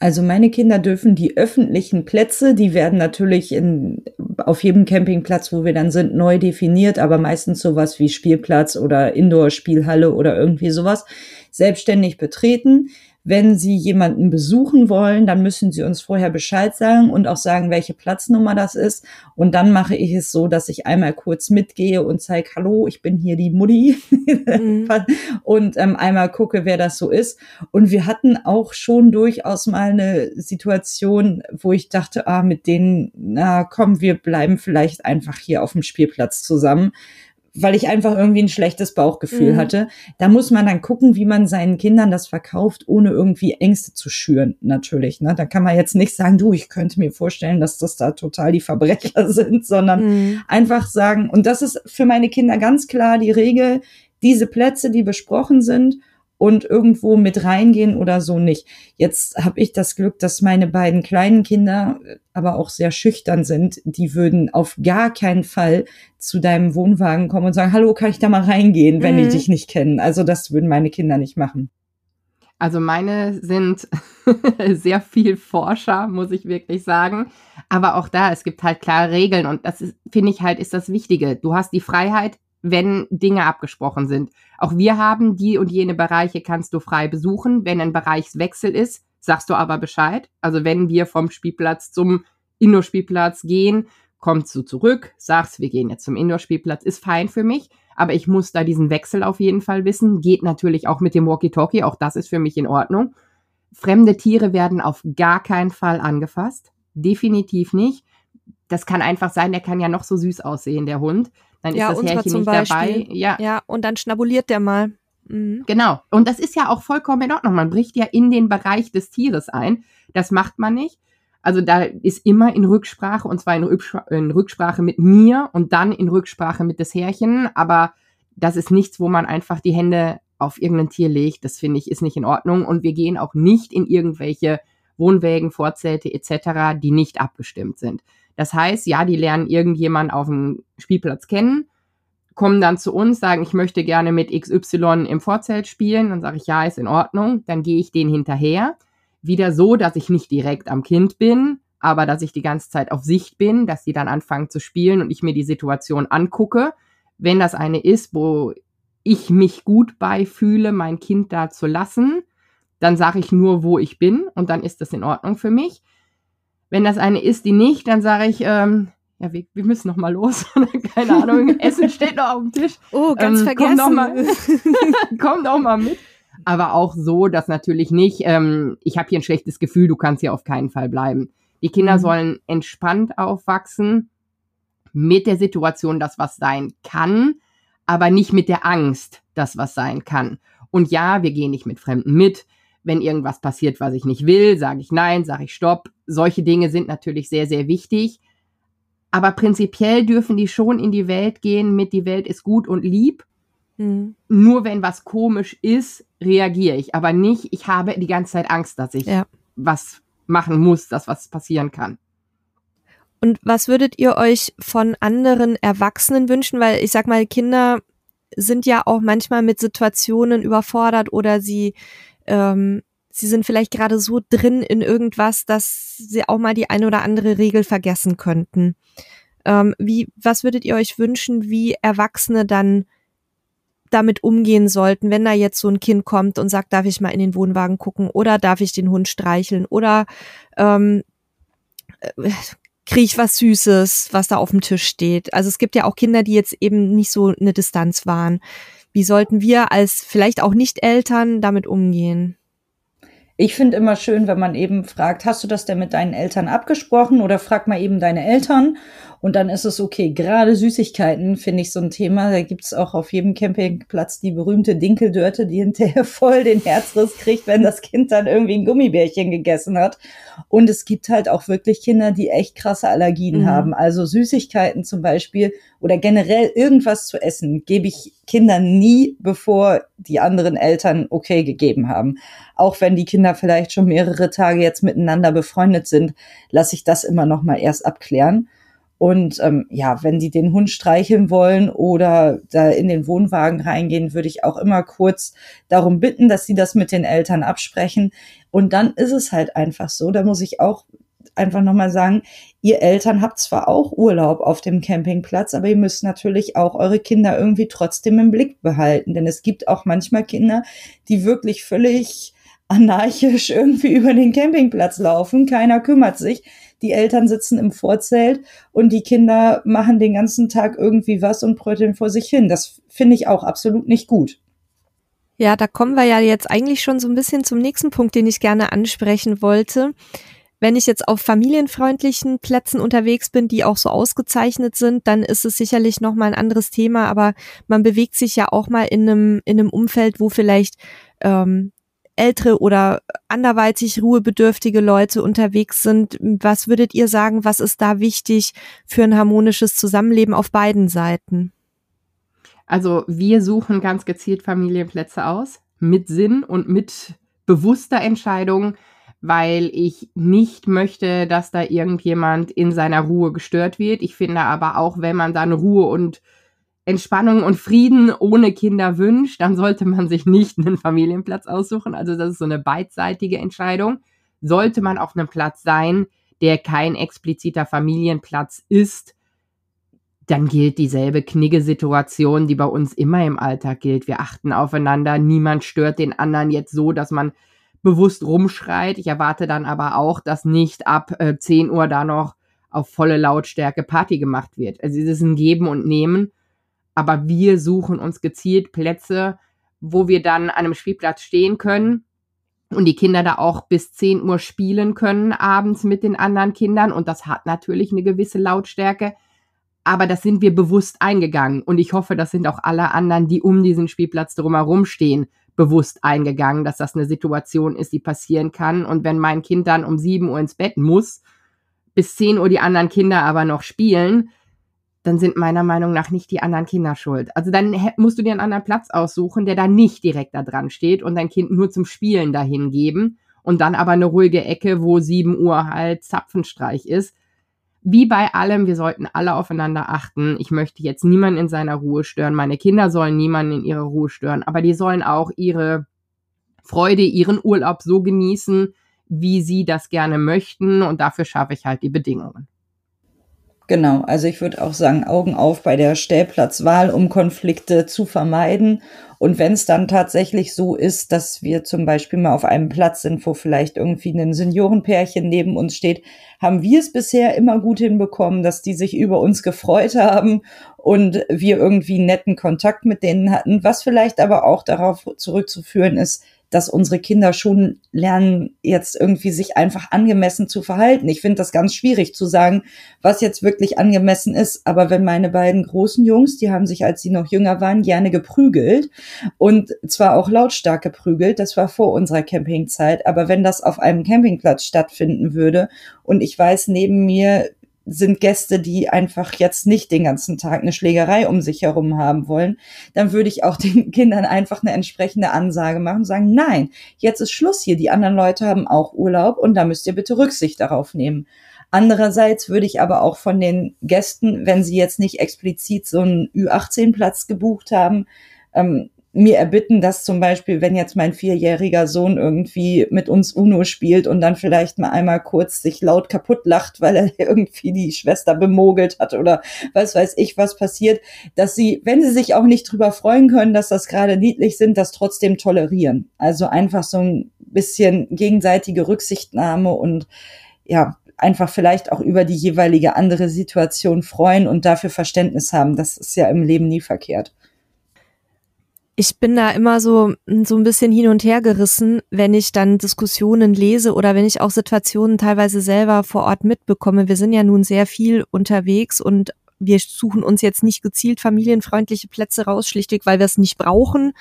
Also meine Kinder dürfen die öffentlichen Plätze, die werden natürlich in, auf jedem Campingplatz, wo wir dann sind, neu definiert, aber meistens sowas wie Spielplatz oder Indoor-Spielhalle oder irgendwie sowas, selbstständig betreten. Wenn Sie jemanden besuchen wollen, dann müssen Sie uns vorher Bescheid sagen und auch sagen, welche Platznummer das ist. Und dann mache ich es so, dass ich einmal kurz mitgehe und zeige, hallo, ich bin hier die Mutti mhm. und ähm, einmal gucke, wer das so ist. Und wir hatten auch schon durchaus mal eine Situation, wo ich dachte, ah, mit denen, na komm, wir bleiben vielleicht einfach hier auf dem Spielplatz zusammen weil ich einfach irgendwie ein schlechtes Bauchgefühl mhm. hatte. Da muss man dann gucken, wie man seinen Kindern das verkauft, ohne irgendwie Ängste zu schüren, natürlich. Ne? Da kann man jetzt nicht sagen, du, ich könnte mir vorstellen, dass das da total die Verbrecher sind, sondern mhm. einfach sagen, und das ist für meine Kinder ganz klar die Regel, diese Plätze, die besprochen sind, und irgendwo mit reingehen oder so nicht. Jetzt habe ich das Glück, dass meine beiden kleinen Kinder äh, aber auch sehr schüchtern sind. Die würden auf gar keinen Fall zu deinem Wohnwagen kommen und sagen, hallo, kann ich da mal reingehen, wenn mhm. die dich nicht kennen. Also das würden meine Kinder nicht machen. Also meine sind sehr viel Forscher, muss ich wirklich sagen. Aber auch da, es gibt halt klare Regeln und das finde ich halt, ist das Wichtige. Du hast die Freiheit, wenn Dinge abgesprochen sind. Auch wir haben die und jene Bereiche kannst du frei besuchen. Wenn ein Bereichswechsel ist, sagst du aber Bescheid. Also wenn wir vom Spielplatz zum Indoor-Spielplatz gehen, kommst du zurück, sagst, wir gehen jetzt zum Indoor-Spielplatz, ist fein für mich, aber ich muss da diesen Wechsel auf jeden Fall wissen. Geht natürlich auch mit dem Walkie-Talkie, auch das ist für mich in Ordnung. Fremde Tiere werden auf gar keinen Fall angefasst. Definitiv nicht. Das kann einfach sein, der kann ja noch so süß aussehen, der Hund. Dann ja, ist das Härchen nicht Beispiel. dabei. Ja. ja, und dann schnabuliert der mal. Mhm. Genau. Und das ist ja auch vollkommen in Ordnung. Man bricht ja in den Bereich des Tieres ein. Das macht man nicht. Also da ist immer in Rücksprache, und zwar in, Rückspr in Rücksprache mit mir und dann in Rücksprache mit des Härchen. Aber das ist nichts, wo man einfach die Hände auf irgendein Tier legt. Das finde ich ist nicht in Ordnung. Und wir gehen auch nicht in irgendwelche Wohnwägen, Vorzelte etc., die nicht abgestimmt sind. Das heißt, ja, die lernen irgendjemand auf dem Spielplatz kennen, kommen dann zu uns, sagen, ich möchte gerne mit XY im Vorzelt spielen. Dann sage ich, ja, ist in Ordnung. Dann gehe ich denen hinterher. Wieder so, dass ich nicht direkt am Kind bin, aber dass ich die ganze Zeit auf Sicht bin, dass sie dann anfangen zu spielen und ich mir die Situation angucke. Wenn das eine ist, wo ich mich gut beifühle, mein Kind da zu lassen, dann sage ich nur, wo ich bin und dann ist das in Ordnung für mich. Wenn das eine ist, die nicht, dann sage ich, ähm, ja, wir, wir müssen noch mal los. Keine Ahnung, Essen steht noch auf dem Tisch. Oh, ganz ähm, vergessen. Komm doch, mal, komm doch mal mit. Aber auch so, dass natürlich nicht, ähm, ich habe hier ein schlechtes Gefühl, du kannst hier auf keinen Fall bleiben. Die Kinder mhm. sollen entspannt aufwachsen mit der Situation, dass was sein kann, aber nicht mit der Angst, dass was sein kann. Und ja, wir gehen nicht mit Fremden mit. Wenn irgendwas passiert, was ich nicht will, sage ich nein, sage ich stopp. Solche Dinge sind natürlich sehr, sehr wichtig. Aber prinzipiell dürfen die schon in die Welt gehen mit die Welt ist gut und lieb. Mhm. Nur wenn was komisch ist, reagiere ich. Aber nicht, ich habe die ganze Zeit Angst, dass ich ja. was machen muss, dass was passieren kann. Und was würdet ihr euch von anderen Erwachsenen wünschen? Weil ich sag mal, Kinder sind ja auch manchmal mit Situationen überfordert oder sie ähm, sie sind vielleicht gerade so drin in irgendwas, dass sie auch mal die eine oder andere Regel vergessen könnten. Ähm, wie, was würdet ihr euch wünschen, wie Erwachsene dann damit umgehen sollten, wenn da jetzt so ein Kind kommt und sagt, darf ich mal in den Wohnwagen gucken oder darf ich den Hund streicheln oder ähm, äh, kriege ich was Süßes, was da auf dem Tisch steht. Also es gibt ja auch Kinder, die jetzt eben nicht so eine Distanz waren. Wie sollten wir als vielleicht auch Nicht-Eltern damit umgehen? Ich finde immer schön, wenn man eben fragt, hast du das denn mit deinen Eltern abgesprochen oder frag mal eben deine Eltern und dann ist es okay. Gerade Süßigkeiten finde ich so ein Thema. Da gibt's auch auf jedem Campingplatz die berühmte Dinkeldörte, die hinterher voll den Herzriss kriegt, wenn das Kind dann irgendwie ein Gummibärchen gegessen hat. Und es gibt halt auch wirklich Kinder, die echt krasse Allergien mhm. haben. Also Süßigkeiten zum Beispiel oder generell irgendwas zu essen gebe ich Kindern nie, bevor die anderen Eltern okay gegeben haben. Auch wenn die Kinder vielleicht schon mehrere Tage jetzt miteinander befreundet sind, lasse ich das immer noch mal erst abklären. Und ähm, ja, wenn die den Hund streicheln wollen oder da in den Wohnwagen reingehen, würde ich auch immer kurz darum bitten, dass sie das mit den Eltern absprechen. Und dann ist es halt einfach so, da muss ich auch einfach nochmal sagen, ihr Eltern habt zwar auch Urlaub auf dem Campingplatz, aber ihr müsst natürlich auch eure Kinder irgendwie trotzdem im Blick behalten. Denn es gibt auch manchmal Kinder, die wirklich völlig anarchisch irgendwie über den Campingplatz laufen. Keiner kümmert sich die Eltern sitzen im Vorzelt und die Kinder machen den ganzen Tag irgendwie was und bröteln vor sich hin. Das finde ich auch absolut nicht gut. Ja, da kommen wir ja jetzt eigentlich schon so ein bisschen zum nächsten Punkt, den ich gerne ansprechen wollte. Wenn ich jetzt auf familienfreundlichen Plätzen unterwegs bin, die auch so ausgezeichnet sind, dann ist es sicherlich noch mal ein anderes Thema. Aber man bewegt sich ja auch mal in einem in einem Umfeld, wo vielleicht ähm, ältere oder anderweitig ruhebedürftige Leute unterwegs sind. Was würdet ihr sagen, was ist da wichtig für ein harmonisches Zusammenleben auf beiden Seiten? Also wir suchen ganz gezielt Familienplätze aus, mit Sinn und mit bewusster Entscheidung, weil ich nicht möchte, dass da irgendjemand in seiner Ruhe gestört wird. Ich finde aber auch, wenn man dann Ruhe und Entspannung und Frieden ohne Kinder wünscht, dann sollte man sich nicht einen Familienplatz aussuchen. Also das ist so eine beidseitige Entscheidung. Sollte man auf einem Platz sein, der kein expliziter Familienplatz ist, dann gilt dieselbe Knigge-Situation, die bei uns immer im Alltag gilt. Wir achten aufeinander, niemand stört den anderen jetzt so, dass man bewusst rumschreit. Ich erwarte dann aber auch, dass nicht ab äh, 10 Uhr da noch auf volle Lautstärke Party gemacht wird. Also es ist ein Geben und Nehmen, aber wir suchen uns gezielt Plätze, wo wir dann an einem Spielplatz stehen können und die Kinder da auch bis 10 Uhr spielen können abends mit den anderen Kindern. Und das hat natürlich eine gewisse Lautstärke, aber das sind wir bewusst eingegangen. Und ich hoffe, das sind auch alle anderen, die um diesen Spielplatz drumherum stehen, bewusst eingegangen, dass das eine Situation ist, die passieren kann. Und wenn mein Kind dann um 7 Uhr ins Bett muss, bis 10 Uhr die anderen Kinder aber noch spielen, dann sind meiner Meinung nach nicht die anderen Kinder schuld. Also dann musst du dir einen anderen Platz aussuchen, der da nicht direkt da dran steht und dein Kind nur zum Spielen dahin geben und dann aber eine ruhige Ecke, wo 7 Uhr halt Zapfenstreich ist. Wie bei allem, wir sollten alle aufeinander achten. Ich möchte jetzt niemanden in seiner Ruhe stören. Meine Kinder sollen niemanden in ihrer Ruhe stören, aber die sollen auch ihre Freude, ihren Urlaub so genießen, wie sie das gerne möchten und dafür schaffe ich halt die Bedingungen. Genau, also ich würde auch sagen, Augen auf bei der Stellplatzwahl, um Konflikte zu vermeiden. Und wenn es dann tatsächlich so ist, dass wir zum Beispiel mal auf einem Platz sind, wo vielleicht irgendwie ein Seniorenpärchen neben uns steht, haben wir es bisher immer gut hinbekommen, dass die sich über uns gefreut haben und wir irgendwie netten Kontakt mit denen hatten, was vielleicht aber auch darauf zurückzuführen ist, dass unsere Kinder schon lernen, jetzt irgendwie sich einfach angemessen zu verhalten. Ich finde das ganz schwierig zu sagen, was jetzt wirklich angemessen ist. Aber wenn meine beiden großen Jungs, die haben sich, als sie noch jünger waren, gerne geprügelt und zwar auch lautstark geprügelt, das war vor unserer Campingzeit. Aber wenn das auf einem Campingplatz stattfinden würde und ich weiß, neben mir sind Gäste, die einfach jetzt nicht den ganzen Tag eine Schlägerei um sich herum haben wollen, dann würde ich auch den Kindern einfach eine entsprechende Ansage machen und sagen, nein, jetzt ist Schluss hier. Die anderen Leute haben auch Urlaub und da müsst ihr bitte Rücksicht darauf nehmen. Andererseits würde ich aber auch von den Gästen, wenn sie jetzt nicht explizit so einen Ü18-Platz gebucht haben, ähm, mir erbitten, dass zum Beispiel, wenn jetzt mein vierjähriger Sohn irgendwie mit uns Uno spielt und dann vielleicht mal einmal kurz sich laut kaputt lacht, weil er irgendwie die Schwester bemogelt hat oder was weiß ich, was passiert, dass sie, wenn sie sich auch nicht drüber freuen können, dass das gerade niedlich sind, das trotzdem tolerieren. Also einfach so ein bisschen gegenseitige Rücksichtnahme und ja, einfach vielleicht auch über die jeweilige andere Situation freuen und dafür Verständnis haben. Das ist ja im Leben nie verkehrt ich bin da immer so, so ein bisschen hin und her gerissen, wenn ich dann Diskussionen lese oder wenn ich auch Situationen teilweise selber vor Ort mitbekomme. Wir sind ja nun sehr viel unterwegs und wir suchen uns jetzt nicht gezielt familienfreundliche Plätze raus, schlichtweg, weil wir es nicht brauchen,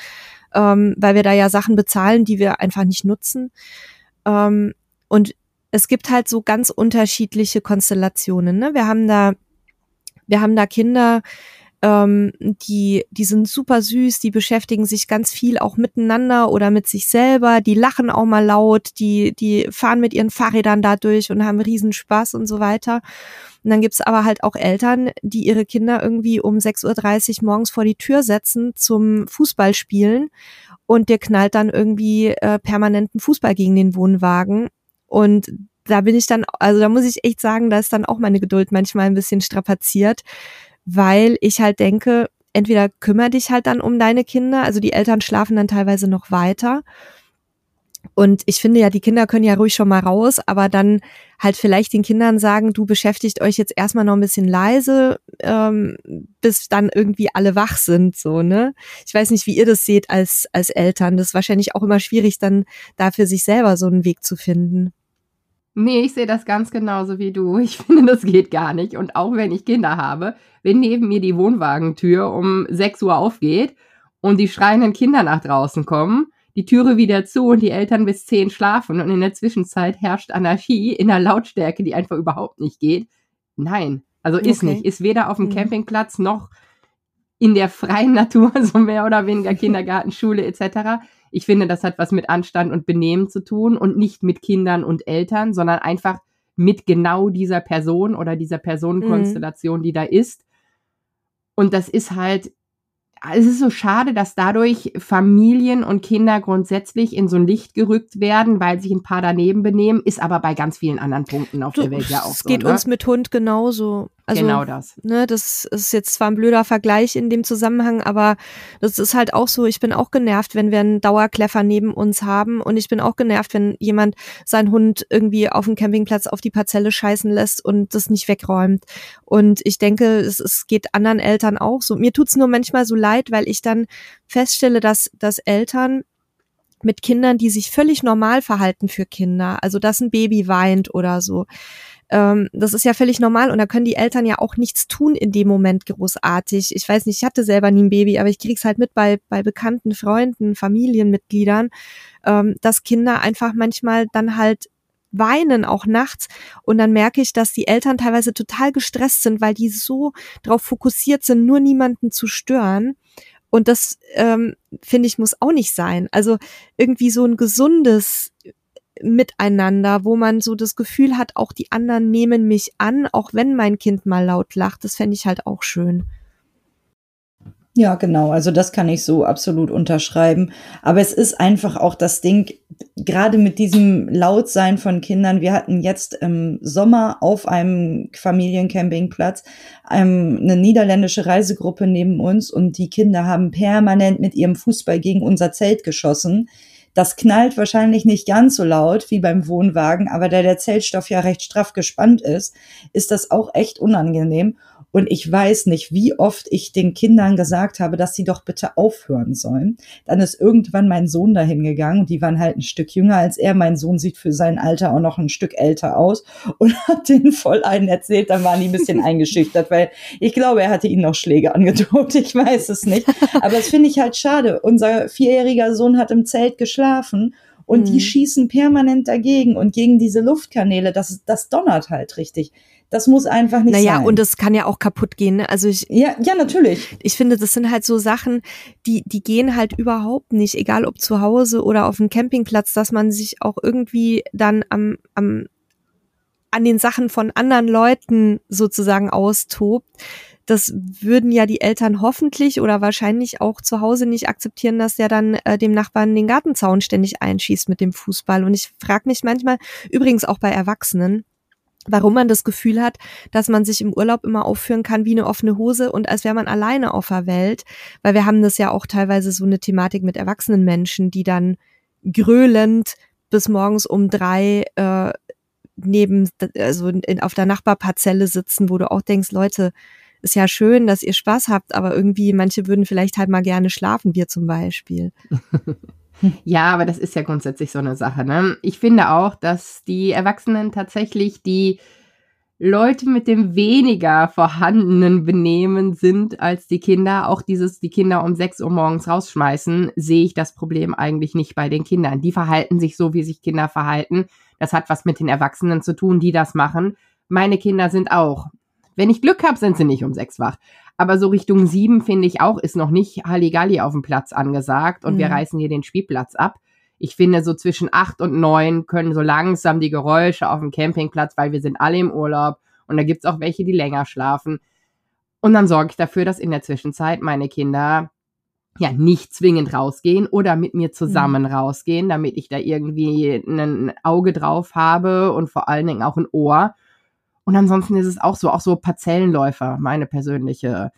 ähm, weil wir da ja Sachen bezahlen, die wir einfach nicht nutzen. Ähm, und es gibt halt so ganz unterschiedliche Konstellationen. Ne? Wir haben da, wir haben da Kinder, ähm, die, die sind super süß, die beschäftigen sich ganz viel auch miteinander oder mit sich selber, die lachen auch mal laut, die, die fahren mit ihren Fahrrädern da durch und haben riesen Spaß und so weiter. Und dann gibt's aber halt auch Eltern, die ihre Kinder irgendwie um 6.30 Uhr morgens vor die Tür setzen zum Fußballspielen und dir knallt dann irgendwie äh, permanenten Fußball gegen den Wohnwagen. Und da bin ich dann, also da muss ich echt sagen, da ist dann auch meine Geduld manchmal ein bisschen strapaziert, weil ich halt denke, entweder kümmere dich halt dann um deine Kinder, also die Eltern schlafen dann teilweise noch weiter. Und ich finde ja, die Kinder können ja ruhig schon mal raus, aber dann halt vielleicht den Kindern sagen, du beschäftigt euch jetzt erstmal noch ein bisschen leise, ähm, bis dann irgendwie alle wach sind, so, ne? Ich weiß nicht, wie ihr das seht als, als Eltern. Das ist wahrscheinlich auch immer schwierig, dann dafür sich selber so einen Weg zu finden. Nee, ich sehe das ganz genauso wie du. Ich finde, das geht gar nicht. Und auch wenn ich Kinder habe, wenn neben mir die Wohnwagentür um 6 Uhr aufgeht und die schreienden Kinder nach draußen kommen, die Türe wieder zu und die Eltern bis 10 schlafen und in der Zwischenzeit herrscht Anarchie in einer Lautstärke, die einfach überhaupt nicht geht. Nein, also ist okay. nicht. Ist weder auf dem mhm. Campingplatz noch in der freien Natur, so mehr oder weniger Kindergarten, Schule etc. Ich finde, das hat was mit Anstand und Benehmen zu tun und nicht mit Kindern und Eltern, sondern einfach mit genau dieser Person oder dieser Personenkonstellation, mhm. die da ist. Und das ist halt, es ist so schade, dass dadurch Familien und Kinder grundsätzlich in so ein Licht gerückt werden, weil sich ein paar daneben benehmen, ist aber bei ganz vielen anderen Punkten auf du, der Welt ja auch so. Es geht ne? uns mit Hund genauso. Also, genau das. Ne, das ist jetzt zwar ein blöder Vergleich in dem Zusammenhang, aber das ist halt auch so, ich bin auch genervt, wenn wir einen Dauerkläffer neben uns haben und ich bin auch genervt, wenn jemand seinen Hund irgendwie auf dem Campingplatz auf die Parzelle scheißen lässt und das nicht wegräumt. Und ich denke, es, es geht anderen Eltern auch so. Mir tut's nur manchmal so leid, weil ich dann feststelle, dass, dass Eltern mit Kindern, die sich völlig normal verhalten für Kinder, also dass ein Baby weint oder so, ähm, das ist ja völlig normal und da können die Eltern ja auch nichts tun in dem Moment großartig. Ich weiß nicht, ich hatte selber nie ein Baby, aber ich krieg's halt mit bei, bei bekannten Freunden, Familienmitgliedern, ähm, dass Kinder einfach manchmal dann halt weinen auch nachts und dann merke ich, dass die Eltern teilweise total gestresst sind, weil die so darauf fokussiert sind, nur niemanden zu stören. Und das ähm, finde ich muss auch nicht sein. Also irgendwie so ein gesundes miteinander, wo man so das Gefühl hat, auch die anderen nehmen mich an, auch wenn mein Kind mal laut lacht. Das fände ich halt auch schön. Ja, genau. Also das kann ich so absolut unterschreiben. Aber es ist einfach auch das Ding, gerade mit diesem Lautsein von Kindern. Wir hatten jetzt im Sommer auf einem Familiencampingplatz ähm, eine niederländische Reisegruppe neben uns und die Kinder haben permanent mit ihrem Fußball gegen unser Zelt geschossen das knallt wahrscheinlich nicht ganz so laut wie beim Wohnwagen, aber da der Zeltstoff ja recht straff gespannt ist, ist das auch echt unangenehm. Und ich weiß nicht, wie oft ich den Kindern gesagt habe, dass sie doch bitte aufhören sollen. Dann ist irgendwann mein Sohn dahin gegangen. Die waren halt ein Stück jünger als er. Mein Sohn sieht für sein Alter auch noch ein Stück älter aus und hat denen voll einen erzählt. Dann waren die ein bisschen eingeschüchtert, weil ich glaube, er hatte ihnen noch Schläge angedroht. Ich weiß es nicht. Aber das finde ich halt schade. Unser vierjähriger Sohn hat im Zelt geschlafen und mhm. die schießen permanent dagegen und gegen diese Luftkanäle. Das, das donnert halt richtig. Das muss einfach nicht naja, sein. Naja, und es kann ja auch kaputt gehen. Ne? Also ich, ja, ja, natürlich. Ich finde, das sind halt so Sachen, die, die gehen halt überhaupt nicht, egal ob zu Hause oder auf dem Campingplatz, dass man sich auch irgendwie dann am, am, an den Sachen von anderen Leuten sozusagen austobt. Das würden ja die Eltern hoffentlich oder wahrscheinlich auch zu Hause nicht akzeptieren, dass der dann äh, dem Nachbarn den Gartenzaun ständig einschießt mit dem Fußball. Und ich frage mich manchmal, übrigens auch bei Erwachsenen, warum man das Gefühl hat, dass man sich im Urlaub immer aufführen kann wie eine offene Hose und als wäre man alleine auf der Welt, weil wir haben das ja auch teilweise so eine Thematik mit erwachsenen Menschen, die dann gröhlend bis morgens um drei äh, neben, also in, auf der Nachbarparzelle sitzen, wo du auch denkst, Leute, ist ja schön, dass ihr Spaß habt, aber irgendwie manche würden vielleicht halt mal gerne schlafen, wir zum Beispiel. Ja, aber das ist ja grundsätzlich so eine Sache. Ne? Ich finde auch, dass die Erwachsenen tatsächlich die Leute mit dem weniger vorhandenen Benehmen sind als die Kinder. Auch dieses, die Kinder um 6 Uhr morgens rausschmeißen, sehe ich das Problem eigentlich nicht bei den Kindern. Die verhalten sich so, wie sich Kinder verhalten. Das hat was mit den Erwachsenen zu tun, die das machen. Meine Kinder sind auch. Wenn ich Glück habe, sind sie nicht um sechs wach. Aber so Richtung sieben, finde ich auch, ist noch nicht Halligalli auf dem Platz angesagt und mhm. wir reißen hier den Spielplatz ab. Ich finde, so zwischen acht und neun können so langsam die Geräusche auf dem Campingplatz, weil wir sind alle im Urlaub und da gibt's auch welche, die länger schlafen. Und dann sorge ich dafür, dass in der Zwischenzeit meine Kinder ja nicht zwingend rausgehen oder mit mir zusammen mhm. rausgehen, damit ich da irgendwie ein Auge drauf habe und vor allen Dingen auch ein Ohr und ansonsten ist es auch so, auch so Parzellenläufer, meine persönliche,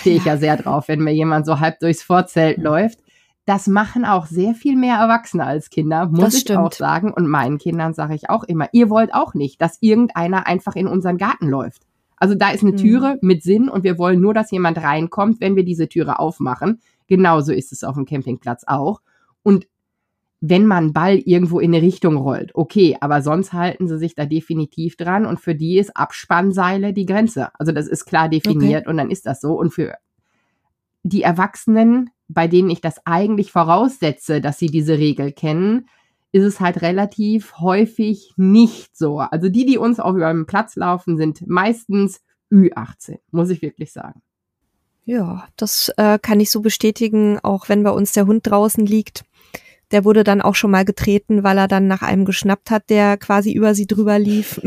stehe ich ja. sehr drauf, wenn mir jemand so halb durchs Vorzelt läuft. Das machen auch sehr viel mehr Erwachsene als Kinder, muss ich auch sagen. Und meinen Kindern sage ich auch immer, ihr wollt auch nicht, dass irgendeiner einfach in unseren Garten läuft. Also da ist eine mhm. Türe mhm. mit Sinn und wir wollen nur, dass jemand reinkommt, wenn wir diese Türe aufmachen. Genauso ist es auf dem Campingplatz auch. Und wenn man Ball irgendwo in eine Richtung rollt. Okay, aber sonst halten sie sich da definitiv dran und für die ist Abspannseile die Grenze. Also das ist klar definiert okay. und dann ist das so. Und für die Erwachsenen, bei denen ich das eigentlich voraussetze, dass sie diese Regel kennen, ist es halt relativ häufig nicht so. Also die, die uns auch über den Platz laufen, sind meistens Ü18, muss ich wirklich sagen. Ja, das äh, kann ich so bestätigen, auch wenn bei uns der Hund draußen liegt der wurde dann auch schon mal getreten, weil er dann nach einem geschnappt hat, der quasi über sie drüber lief.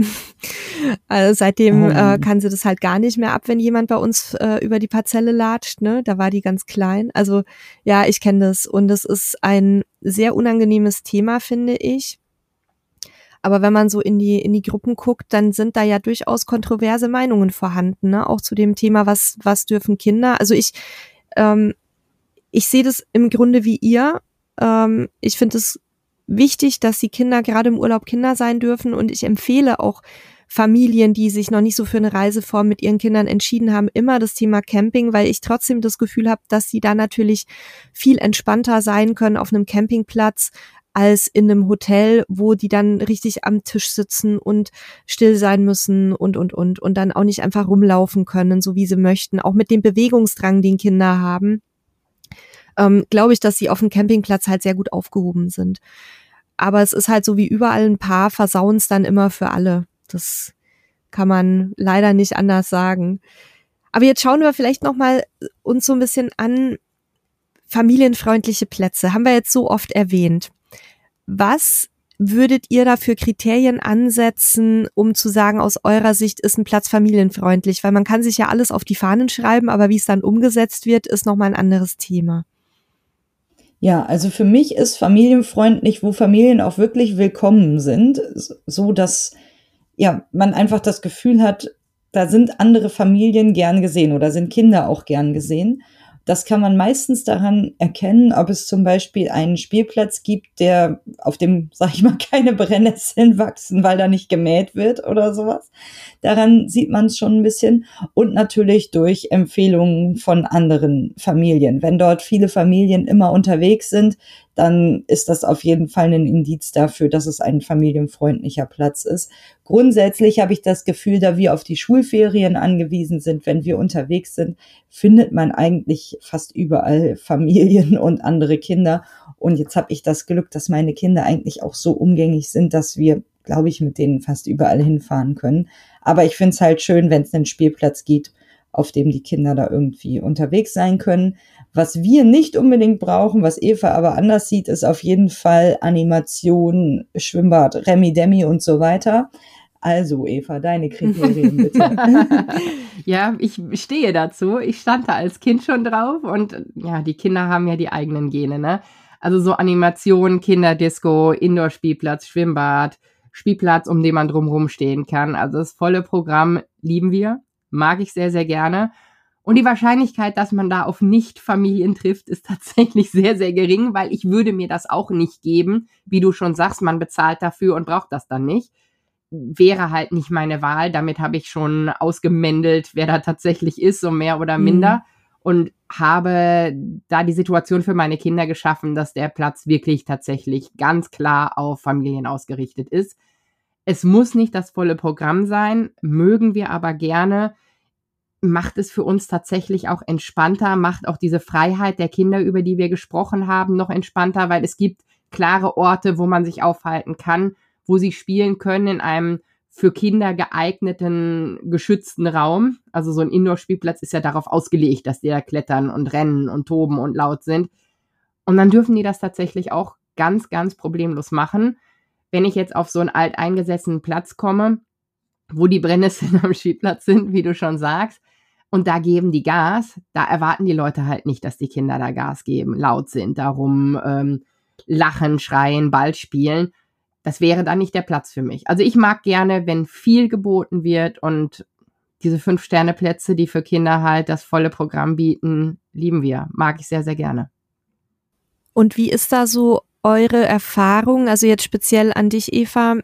also seitdem oh. äh, kann sie das halt gar nicht mehr ab, wenn jemand bei uns äh, über die Parzelle latscht. Ne? Da war die ganz klein. Also ja, ich kenne das und es ist ein sehr unangenehmes Thema, finde ich. Aber wenn man so in die, in die Gruppen guckt, dann sind da ja durchaus kontroverse Meinungen vorhanden, ne? auch zu dem Thema, was, was dürfen Kinder. Also ich, ähm, ich sehe das im Grunde wie ihr. Ähm, ich finde es wichtig, dass die Kinder gerade im Urlaub Kinder sein dürfen und ich empfehle auch Familien, die sich noch nicht so für eine Reiseform mit ihren Kindern entschieden haben, immer das Thema Camping, weil ich trotzdem das Gefühl habe, dass sie da natürlich viel entspannter sein können auf einem Campingplatz als in einem Hotel, wo die dann richtig am Tisch sitzen und still sein müssen und, und, und, und dann auch nicht einfach rumlaufen können, so wie sie möchten, auch mit dem Bewegungsdrang, den Kinder haben. Ähm, glaube ich, dass sie auf dem Campingplatz halt sehr gut aufgehoben sind. Aber es ist halt so wie überall ein paar versauen es dann immer für alle. Das kann man leider nicht anders sagen. Aber jetzt schauen wir vielleicht noch mal uns so ein bisschen an familienfreundliche Plätze. Haben wir jetzt so oft erwähnt. Was würdet ihr da für Kriterien ansetzen, um zu sagen, aus eurer Sicht ist ein Platz familienfreundlich? Weil man kann sich ja alles auf die Fahnen schreiben, aber wie es dann umgesetzt wird, ist nochmal ein anderes Thema. Ja, also für mich ist familienfreundlich, wo Familien auch wirklich willkommen sind, so dass ja, man einfach das Gefühl hat, da sind andere Familien gern gesehen oder sind Kinder auch gern gesehen. Das kann man meistens daran erkennen, ob es zum Beispiel einen Spielplatz gibt, der auf dem, sag ich mal, keine Brennnesseln wachsen, weil da nicht gemäht wird oder sowas. Daran sieht man es schon ein bisschen. Und natürlich durch Empfehlungen von anderen Familien. Wenn dort viele Familien immer unterwegs sind, dann ist das auf jeden Fall ein Indiz dafür, dass es ein familienfreundlicher Platz ist. Grundsätzlich habe ich das Gefühl, da wir auf die Schulferien angewiesen sind, wenn wir unterwegs sind, findet man eigentlich fast überall Familien und andere Kinder. Und jetzt habe ich das Glück, dass meine Kinder eigentlich auch so umgängig sind, dass wir, glaube ich, mit denen fast überall hinfahren können. Aber ich finde es halt schön, wenn es einen Spielplatz gibt, auf dem die Kinder da irgendwie unterwegs sein können. Was wir nicht unbedingt brauchen, was Eva aber anders sieht, ist auf jeden Fall Animation, Schwimmbad, Remi Demi und so weiter. Also, Eva, deine Kriterien bitte. ja, ich stehe dazu. Ich stand da als Kind schon drauf und ja, die Kinder haben ja die eigenen Gene, ne? Also so Animation, Kinderdisco, Indoor-Spielplatz, Schwimmbad, Spielplatz, um den man drumherum stehen kann. Also das volle Programm lieben wir, mag ich sehr, sehr gerne. Und die Wahrscheinlichkeit, dass man da auf Nicht-Familien trifft, ist tatsächlich sehr, sehr gering, weil ich würde mir das auch nicht geben. Wie du schon sagst, man bezahlt dafür und braucht das dann nicht wäre halt nicht meine Wahl. Damit habe ich schon ausgemändelt, wer da tatsächlich ist, so mehr oder mhm. minder. Mhm. Und habe da die Situation für meine Kinder geschaffen, dass der Platz wirklich tatsächlich ganz klar auf Familien ausgerichtet ist. Es muss nicht das volle Programm sein, mögen wir aber gerne. Macht es für uns tatsächlich auch entspannter, macht auch diese Freiheit der Kinder, über die wir gesprochen haben, noch entspannter, weil es gibt klare Orte, wo man sich aufhalten kann wo sie spielen können in einem für Kinder geeigneten, geschützten Raum. Also so ein Indoor-Spielplatz ist ja darauf ausgelegt, dass die da klettern und rennen und toben und laut sind. Und dann dürfen die das tatsächlich auch ganz, ganz problemlos machen. Wenn ich jetzt auf so einen alteingesessenen Platz komme, wo die Brennnesseln am Spielplatz sind, wie du schon sagst, und da geben die Gas, da erwarten die Leute halt nicht, dass die Kinder da Gas geben, laut sind, darum ähm, lachen, schreien, Ball spielen das wäre dann nicht der Platz für mich. Also ich mag gerne, wenn viel geboten wird und diese Fünf-Sterne-Plätze, die für Kinder halt das volle Programm bieten, lieben wir. Mag ich sehr, sehr gerne. Und wie ist da so eure Erfahrung, also jetzt speziell an dich, Eva,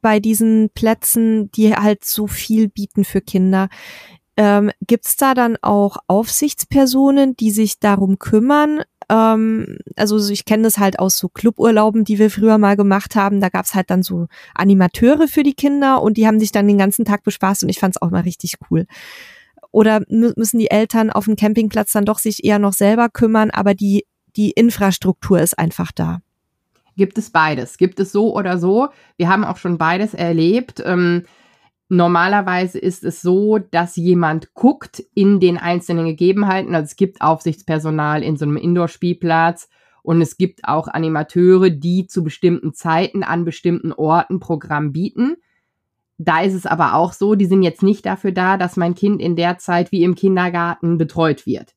bei diesen Plätzen, die halt so viel bieten für Kinder? Ähm, Gibt es da dann auch Aufsichtspersonen, die sich darum kümmern? Ähm, also ich kenne das halt aus so Cluburlauben, die wir früher mal gemacht haben. Da gab's halt dann so Animateure für die Kinder und die haben sich dann den ganzen Tag bespaßt und ich fand's auch mal richtig cool. Oder müssen die Eltern auf dem Campingplatz dann doch sich eher noch selber kümmern, aber die, die Infrastruktur ist einfach da gibt es beides. Gibt es so oder so. Wir haben auch schon beides erlebt. Ähm, Normalerweise ist es so, dass jemand guckt in den einzelnen Gegebenheiten. Also es gibt Aufsichtspersonal in so einem Indoor-Spielplatz und es gibt auch Animateure, die zu bestimmten Zeiten an bestimmten Orten Programm bieten. Da ist es aber auch so, die sind jetzt nicht dafür da, dass mein Kind in der Zeit wie im Kindergarten betreut wird.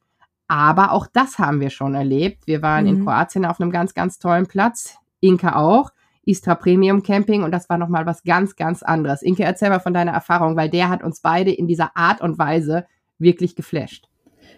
Aber auch das haben wir schon erlebt. Wir waren mhm. in Kroatien auf einem ganz, ganz tollen Platz. Inka auch Istra Premium Camping und das war nochmal was ganz, ganz anderes. Inke, erzähl mal von deiner Erfahrung, weil der hat uns beide in dieser Art und Weise wirklich geflasht.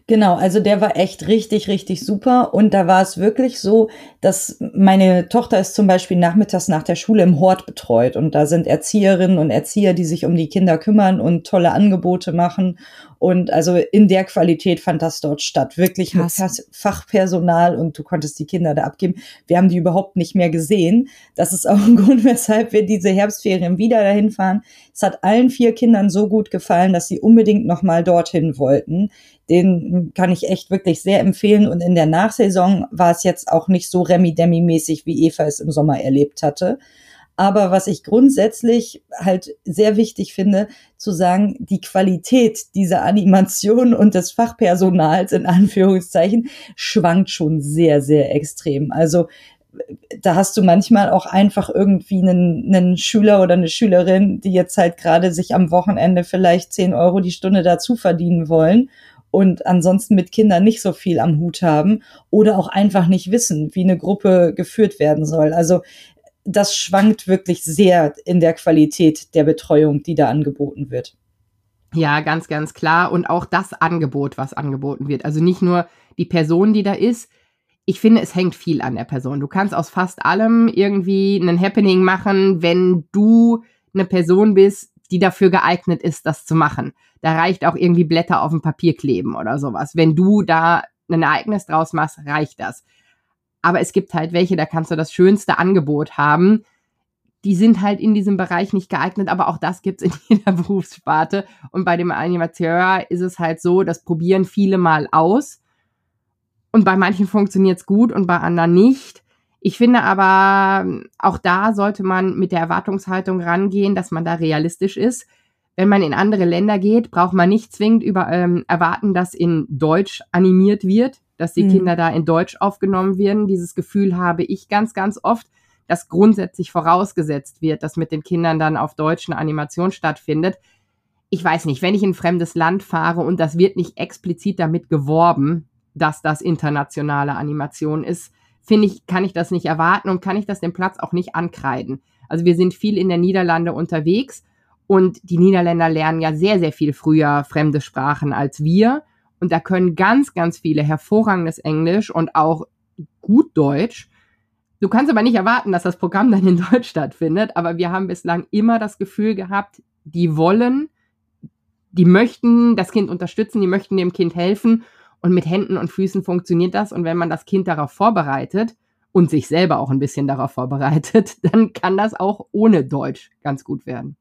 Genau, also der war echt richtig, richtig super. Und da war es wirklich so, dass meine Tochter ist zum Beispiel nachmittags nach der Schule im Hort betreut. Und da sind Erzieherinnen und Erzieher, die sich um die Kinder kümmern und tolle Angebote machen. Und also in der Qualität fand das dort statt. Wirklich Krass. mit Fachpersonal und du konntest die Kinder da abgeben. Wir haben die überhaupt nicht mehr gesehen. Das ist auch ein Grund, weshalb wir diese Herbstferien wieder dahin fahren. Es hat allen vier Kindern so gut gefallen, dass sie unbedingt nochmal dorthin wollten. Den kann ich echt wirklich sehr empfehlen. Und in der Nachsaison war es jetzt auch nicht so Remi-Demi-mäßig, wie Eva es im Sommer erlebt hatte. Aber was ich grundsätzlich halt sehr wichtig finde, zu sagen, die Qualität dieser Animation und des Fachpersonals in Anführungszeichen schwankt schon sehr, sehr extrem. Also da hast du manchmal auch einfach irgendwie einen, einen Schüler oder eine Schülerin, die jetzt halt gerade sich am Wochenende vielleicht 10 Euro die Stunde dazu verdienen wollen und ansonsten mit Kindern nicht so viel am Hut haben oder auch einfach nicht wissen, wie eine Gruppe geführt werden soll. Also das schwankt wirklich sehr in der Qualität der Betreuung, die da angeboten wird. Ja, ganz, ganz klar. Und auch das Angebot, was angeboten wird. Also nicht nur die Person, die da ist. Ich finde, es hängt viel an der Person. Du kannst aus fast allem irgendwie einen Happening machen, wenn du eine Person bist, die dafür geeignet ist, das zu machen. Da reicht auch irgendwie Blätter auf dem Papier kleben oder sowas. Wenn du da ein Ereignis draus machst, reicht das aber es gibt halt welche, da kannst du das schönste Angebot haben. Die sind halt in diesem Bereich nicht geeignet, aber auch das gibt's in jeder Berufssparte. Und bei dem Animateur ist es halt so, das probieren viele mal aus. Und bei manchen funktioniert's gut und bei anderen nicht. Ich finde aber, auch da sollte man mit der Erwartungshaltung rangehen, dass man da realistisch ist. Wenn man in andere Länder geht, braucht man nicht zwingend über, ähm, erwarten, dass in Deutsch animiert wird dass die mhm. Kinder da in Deutsch aufgenommen werden. Dieses Gefühl habe ich ganz, ganz oft, dass grundsätzlich vorausgesetzt wird, dass mit den Kindern dann auf Deutsch eine Animation stattfindet. Ich weiß nicht, wenn ich in ein fremdes Land fahre und das wird nicht explizit damit geworben, dass das internationale Animation ist, finde ich, kann ich das nicht erwarten und kann ich das den Platz auch nicht ankreiden. Also wir sind viel in der Niederlande unterwegs und die Niederländer lernen ja sehr, sehr viel früher fremde Sprachen als wir. Und da können ganz, ganz viele hervorragendes Englisch und auch gut Deutsch. Du kannst aber nicht erwarten, dass das Programm dann in Deutsch stattfindet, aber wir haben bislang immer das Gefühl gehabt, die wollen, die möchten das Kind unterstützen, die möchten dem Kind helfen und mit Händen und Füßen funktioniert das. Und wenn man das Kind darauf vorbereitet und sich selber auch ein bisschen darauf vorbereitet, dann kann das auch ohne Deutsch ganz gut werden.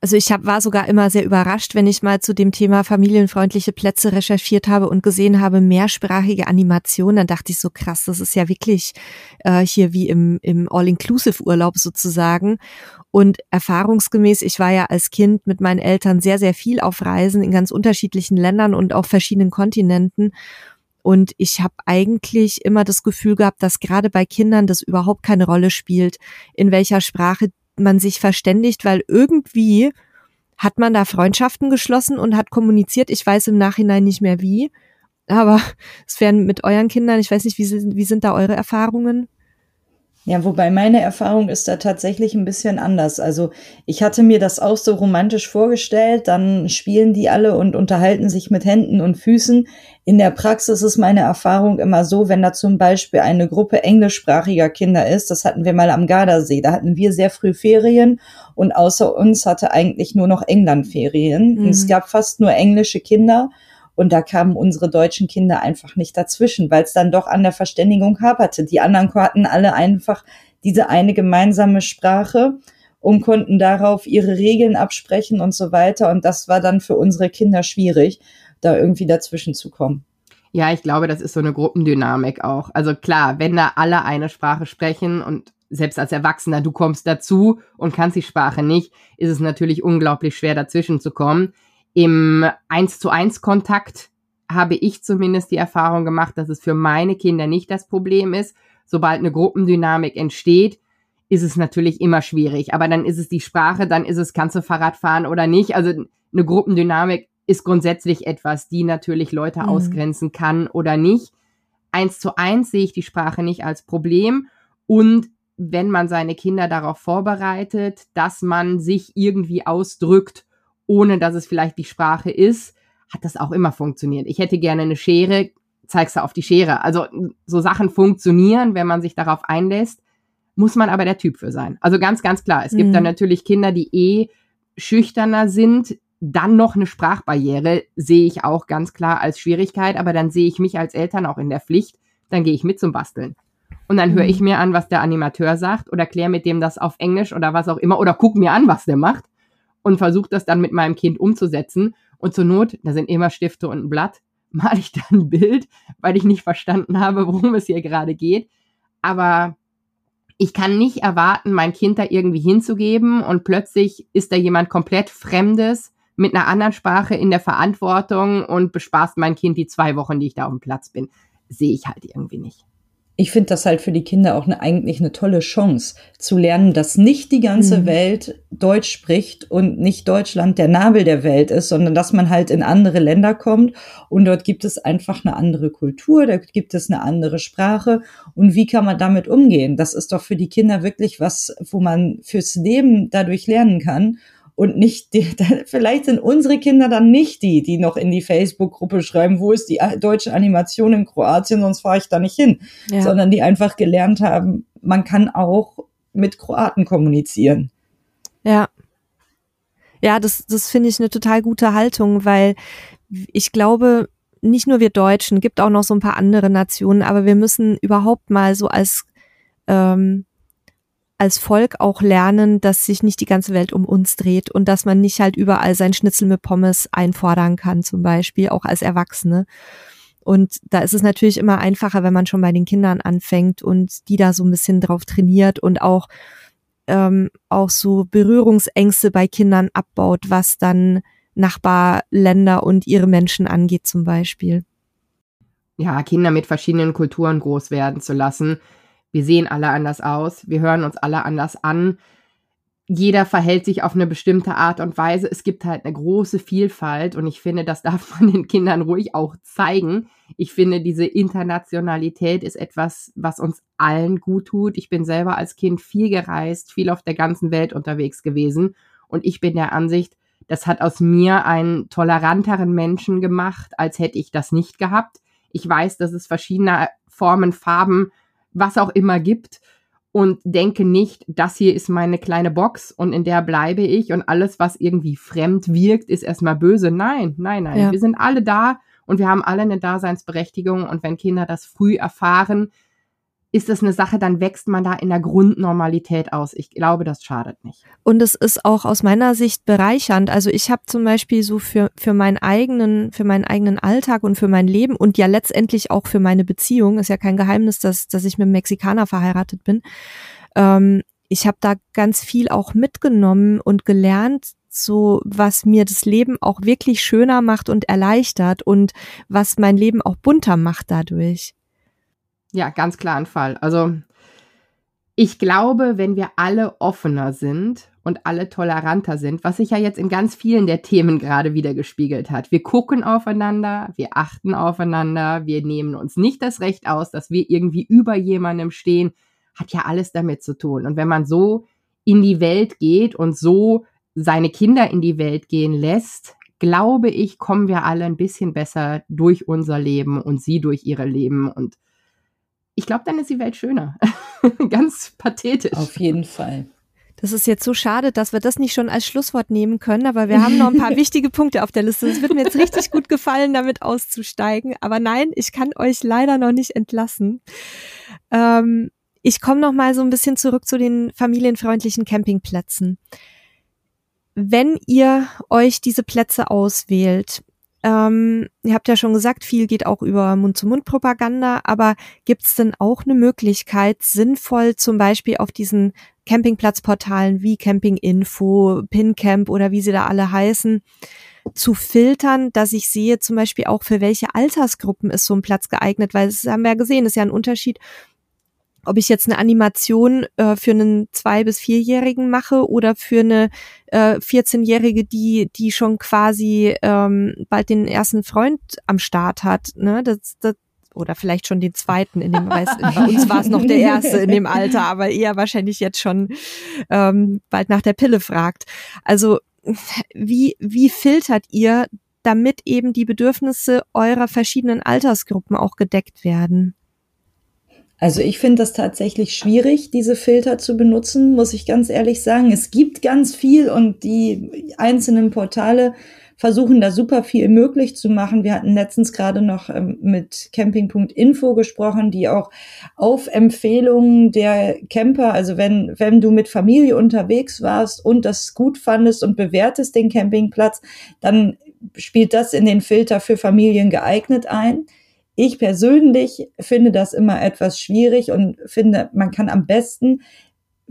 Also ich hab, war sogar immer sehr überrascht, wenn ich mal zu dem Thema familienfreundliche Plätze recherchiert habe und gesehen habe, mehrsprachige Animation. Dann dachte ich so krass, das ist ja wirklich äh, hier wie im, im All-Inclusive-Urlaub sozusagen. Und erfahrungsgemäß, ich war ja als Kind mit meinen Eltern sehr, sehr viel auf Reisen in ganz unterschiedlichen Ländern und auf verschiedenen Kontinenten. Und ich habe eigentlich immer das Gefühl gehabt, dass gerade bei Kindern das überhaupt keine Rolle spielt, in welcher Sprache man sich verständigt, weil irgendwie hat man da Freundschaften geschlossen und hat kommuniziert. Ich weiß im Nachhinein nicht mehr wie. Aber es wären mit euren Kindern, ich weiß nicht, wie sind, wie sind da eure Erfahrungen? Ja, wobei meine Erfahrung ist da tatsächlich ein bisschen anders. Also ich hatte mir das auch so romantisch vorgestellt, dann spielen die alle und unterhalten sich mit Händen und Füßen. In der Praxis ist meine Erfahrung immer so, wenn da zum Beispiel eine Gruppe englischsprachiger Kinder ist, das hatten wir mal am Gardasee, da hatten wir sehr früh Ferien und außer uns hatte eigentlich nur noch England Ferien. Mhm. Es gab fast nur englische Kinder. Und da kamen unsere deutschen Kinder einfach nicht dazwischen, weil es dann doch an der Verständigung haperte. Die anderen hatten alle einfach diese eine gemeinsame Sprache und konnten darauf ihre Regeln absprechen und so weiter. Und das war dann für unsere Kinder schwierig, da irgendwie dazwischen zu kommen. Ja, ich glaube, das ist so eine Gruppendynamik auch. Also klar, wenn da alle eine Sprache sprechen und selbst als Erwachsener, du kommst dazu und kannst die Sprache nicht, ist es natürlich unglaublich schwer dazwischen zu kommen. Im 1 zu 1 Kontakt habe ich zumindest die Erfahrung gemacht, dass es für meine Kinder nicht das Problem ist. Sobald eine Gruppendynamik entsteht, ist es natürlich immer schwierig. Aber dann ist es die Sprache, dann ist es, kannst du Fahrrad fahren oder nicht. Also eine Gruppendynamik ist grundsätzlich etwas, die natürlich Leute mhm. ausgrenzen kann oder nicht. Eins zu eins sehe ich die Sprache nicht als Problem. Und wenn man seine Kinder darauf vorbereitet, dass man sich irgendwie ausdrückt, ohne dass es vielleicht die Sprache ist, hat das auch immer funktioniert. Ich hätte gerne eine Schere, zeigst du auf die Schere. Also so Sachen funktionieren, wenn man sich darauf einlässt, muss man aber der Typ für sein. Also ganz, ganz klar. Es mhm. gibt dann natürlich Kinder, die eh schüchterner sind. Dann noch eine Sprachbarriere sehe ich auch ganz klar als Schwierigkeit, aber dann sehe ich mich als Eltern auch in der Pflicht. Dann gehe ich mit zum Basteln. Und dann höre ich mhm. mir an, was der Animateur sagt oder kläre mit dem das auf Englisch oder was auch immer oder guck mir an, was der macht und versuche das dann mit meinem Kind umzusetzen. Und zur Not, da sind immer Stifte und ein Blatt, male ich dann ein Bild, weil ich nicht verstanden habe, worum es hier gerade geht. Aber ich kann nicht erwarten, mein Kind da irgendwie hinzugeben und plötzlich ist da jemand komplett Fremdes mit einer anderen Sprache in der Verantwortung und bespaßt mein Kind die zwei Wochen, die ich da auf dem Platz bin. Sehe ich halt irgendwie nicht ich finde das halt für die Kinder auch eine, eigentlich eine tolle Chance zu lernen, dass nicht die ganze mhm. Welt Deutsch spricht und nicht Deutschland der Nabel der Welt ist, sondern dass man halt in andere Länder kommt und dort gibt es einfach eine andere Kultur, da gibt es eine andere Sprache und wie kann man damit umgehen? Das ist doch für die Kinder wirklich was, wo man fürs Leben dadurch lernen kann und nicht, die, vielleicht sind unsere Kinder dann nicht die, die noch in die Facebook-Gruppe schreiben, wo ist die deutsche Animation in Kroatien, sonst fahre ich da nicht hin, ja. sondern die einfach gelernt haben, man kann auch mit Kroaten kommunizieren. Ja. Ja, das, das finde ich eine total gute Haltung, weil ich glaube, nicht nur wir Deutschen, gibt auch noch so ein paar andere Nationen, aber wir müssen überhaupt mal so als ähm, als Volk auch lernen, dass sich nicht die ganze Welt um uns dreht und dass man nicht halt überall sein Schnitzel mit Pommes einfordern kann, zum Beispiel, auch als Erwachsene. Und da ist es natürlich immer einfacher, wenn man schon bei den Kindern anfängt und die da so ein bisschen drauf trainiert und auch, ähm, auch so Berührungsängste bei Kindern abbaut, was dann Nachbarländer und ihre Menschen angeht, zum Beispiel. Ja, Kinder mit verschiedenen Kulturen groß werden zu lassen, wir sehen alle anders aus, wir hören uns alle anders an. Jeder verhält sich auf eine bestimmte Art und Weise. Es gibt halt eine große Vielfalt und ich finde, das darf man den Kindern ruhig auch zeigen. Ich finde, diese Internationalität ist etwas, was uns allen gut tut. Ich bin selber als Kind viel gereist, viel auf der ganzen Welt unterwegs gewesen und ich bin der Ansicht, das hat aus mir einen toleranteren Menschen gemacht, als hätte ich das nicht gehabt. Ich weiß, dass es verschiedene Formen, Farben, was auch immer gibt und denke nicht, das hier ist meine kleine Box und in der bleibe ich und alles, was irgendwie fremd wirkt, ist erstmal böse. Nein, nein, nein. Ja. Wir sind alle da und wir haben alle eine Daseinsberechtigung und wenn Kinder das früh erfahren, ist es eine Sache, dann wächst man da in der Grundnormalität aus. Ich glaube, das schadet nicht. Und es ist auch aus meiner Sicht bereichernd. Also ich habe zum Beispiel so für, für meinen eigenen, für meinen eigenen Alltag und für mein Leben und ja letztendlich auch für meine Beziehung, ist ja kein Geheimnis, dass, dass ich mit einem Mexikaner verheiratet bin. Ähm, ich habe da ganz viel auch mitgenommen und gelernt, so was mir das Leben auch wirklich schöner macht und erleichtert und was mein Leben auch bunter macht dadurch. Ja, ganz klar ein Fall. Also ich glaube, wenn wir alle offener sind und alle toleranter sind, was sich ja jetzt in ganz vielen der Themen gerade wieder gespiegelt hat. Wir gucken aufeinander, wir achten aufeinander, wir nehmen uns nicht das Recht aus, dass wir irgendwie über jemandem stehen, hat ja alles damit zu tun. Und wenn man so in die Welt geht und so seine Kinder in die Welt gehen lässt, glaube ich, kommen wir alle ein bisschen besser durch unser Leben und sie durch ihre Leben und ich glaube, dann ist die Welt schöner. Ganz pathetisch. Auf jeden Fall. Das ist jetzt so schade, dass wir das nicht schon als Schlusswort nehmen können, aber wir haben noch ein paar wichtige Punkte auf der Liste. Es wird mir jetzt richtig gut gefallen, damit auszusteigen. Aber nein, ich kann euch leider noch nicht entlassen. Ähm, ich komme noch mal so ein bisschen zurück zu den familienfreundlichen Campingplätzen. Wenn ihr euch diese Plätze auswählt, ähm, ihr habt ja schon gesagt, viel geht auch über Mund-zu-Mund-Propaganda, aber gibt es denn auch eine Möglichkeit, sinnvoll zum Beispiel auf diesen Campingplatzportalen wie Camping Info, PinCamp oder wie sie da alle heißen, zu filtern, dass ich sehe zum Beispiel auch für welche Altersgruppen ist so ein Platz geeignet, weil das haben wir ja gesehen, ist ja ein Unterschied, ob ich jetzt eine Animation äh, für einen zwei- bis vierjährigen mache oder für eine äh, 14-jährige, die die schon quasi ähm, bald den ersten Freund am Start hat, ne? Das, das oder vielleicht schon den zweiten in dem weiß, bei uns war es noch der erste in dem Alter, aber eher wahrscheinlich jetzt schon ähm, bald nach der Pille fragt. Also wie, wie filtert ihr, damit eben die Bedürfnisse eurer verschiedenen Altersgruppen auch gedeckt werden? Also ich finde das tatsächlich schwierig, diese Filter zu benutzen, muss ich ganz ehrlich sagen. Es gibt ganz viel und die einzelnen Portale versuchen da super viel möglich zu machen. Wir hatten letztens gerade noch ähm, mit Camping.info gesprochen, die auch auf Empfehlungen der Camper, also wenn, wenn du mit Familie unterwegs warst und das gut fandest und bewertest den Campingplatz, dann spielt das in den Filter für Familien geeignet ein. Ich persönlich finde das immer etwas schwierig und finde, man kann am besten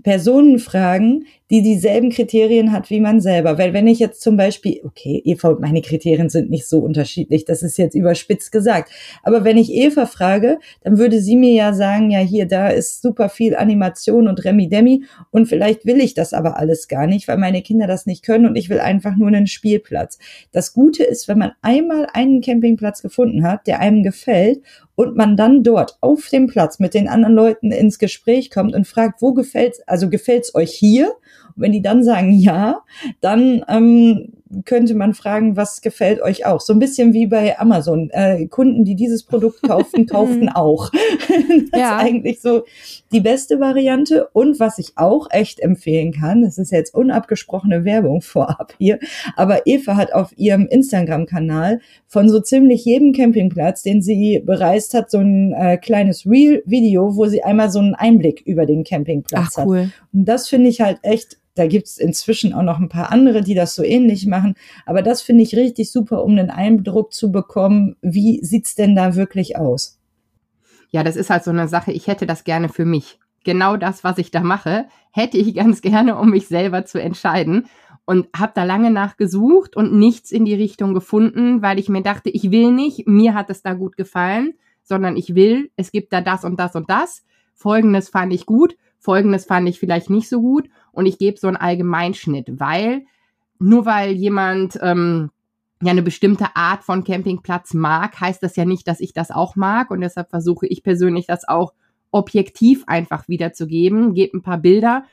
Personen fragen, die dieselben Kriterien hat wie man selber. Weil wenn ich jetzt zum Beispiel, okay, Eva und meine Kriterien sind nicht so unterschiedlich, das ist jetzt überspitzt gesagt. Aber wenn ich Eva frage, dann würde sie mir ja sagen, ja hier, da ist super viel Animation und Remi-Demi und vielleicht will ich das aber alles gar nicht, weil meine Kinder das nicht können und ich will einfach nur einen Spielplatz. Das Gute ist, wenn man einmal einen Campingplatz gefunden hat, der einem gefällt und man dann dort auf dem Platz mit den anderen Leuten ins Gespräch kommt und fragt, wo gefällt's, also gefällt's euch hier? Und wenn die dann sagen ja, dann ähm, könnte man fragen, was gefällt euch auch? So ein bisschen wie bei Amazon. Äh, Kunden, die dieses Produkt kauften, kauften auch. das ja. ist eigentlich so die beste Variante. Und was ich auch echt empfehlen kann, das ist jetzt unabgesprochene Werbung vorab hier, aber Eva hat auf ihrem Instagram-Kanal von so ziemlich jedem Campingplatz, den sie bereist hat, so ein äh, kleines Real-Video, wo sie einmal so einen Einblick über den Campingplatz Ach, cool. hat. Und das finde ich halt echt da gibt's inzwischen auch noch ein paar andere, die das so ähnlich machen. Aber das finde ich richtig super, um einen Eindruck zu bekommen, wie sieht's denn da wirklich aus? Ja, das ist halt so eine Sache, ich hätte das gerne für mich. Genau das, was ich da mache, hätte ich ganz gerne, um mich selber zu entscheiden. Und habe da lange nachgesucht und nichts in die Richtung gefunden, weil ich mir dachte, ich will nicht, mir hat es da gut gefallen, sondern ich will, es gibt da das und das und das. Folgendes fand ich gut, folgendes fand ich vielleicht nicht so gut und ich gebe so einen Allgemeinschnitt, weil nur weil jemand ähm, ja eine bestimmte Art von Campingplatz mag, heißt das ja nicht, dass ich das auch mag und deshalb versuche ich persönlich das auch objektiv einfach wiederzugeben, gebe ein paar Bilder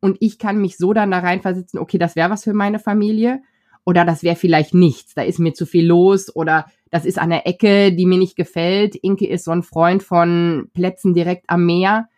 und ich kann mich so dann da reinversetzen, okay, das wäre was für meine Familie oder das wäre vielleicht nichts, da ist mir zu viel los oder das ist an der Ecke, die mir nicht gefällt. Inke ist so ein Freund von Plätzen direkt am Meer.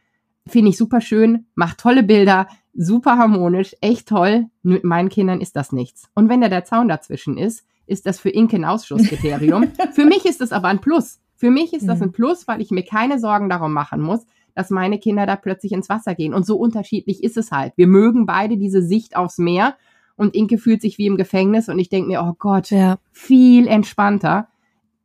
Finde ich super schön, macht tolle Bilder, super harmonisch, echt toll. Mit meinen Kindern ist das nichts. Und wenn da der Zaun dazwischen ist, ist das für Inke ein Ausschlusskriterium. für mich ist das aber ein Plus. Für mich ist das ein Plus, weil ich mir keine Sorgen darum machen muss, dass meine Kinder da plötzlich ins Wasser gehen. Und so unterschiedlich ist es halt. Wir mögen beide diese Sicht aufs Meer und Inke fühlt sich wie im Gefängnis und ich denke mir, oh Gott, ja. viel entspannter.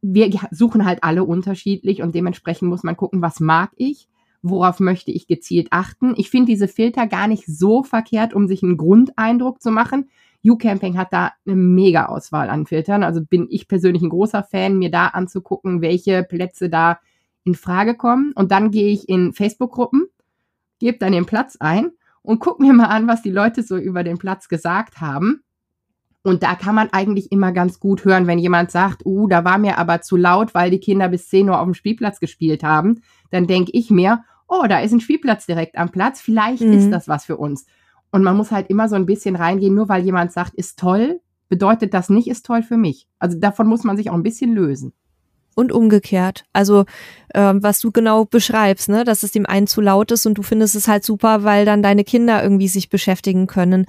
Wir suchen halt alle unterschiedlich und dementsprechend muss man gucken, was mag ich worauf möchte ich gezielt achten. Ich finde diese Filter gar nicht so verkehrt, um sich einen Grundeindruck zu machen. U-Camping hat da eine mega Auswahl an Filtern. Also bin ich persönlich ein großer Fan, mir da anzugucken, welche Plätze da in Frage kommen. Und dann gehe ich in Facebook-Gruppen, gebe dann den Platz ein und gucke mir mal an, was die Leute so über den Platz gesagt haben. Und da kann man eigentlich immer ganz gut hören, wenn jemand sagt, uh, da war mir aber zu laut, weil die Kinder bis 10 Uhr auf dem Spielplatz gespielt haben. Dann denke ich mir, oh, da ist ein Spielplatz direkt am Platz, vielleicht mhm. ist das was für uns. Und man muss halt immer so ein bisschen reingehen, nur weil jemand sagt, ist toll, bedeutet das nicht, ist toll für mich. Also davon muss man sich auch ein bisschen lösen. Und umgekehrt. Also, ähm, was du genau beschreibst, ne, dass es dem einen zu laut ist und du findest es halt super, weil dann deine Kinder irgendwie sich beschäftigen können.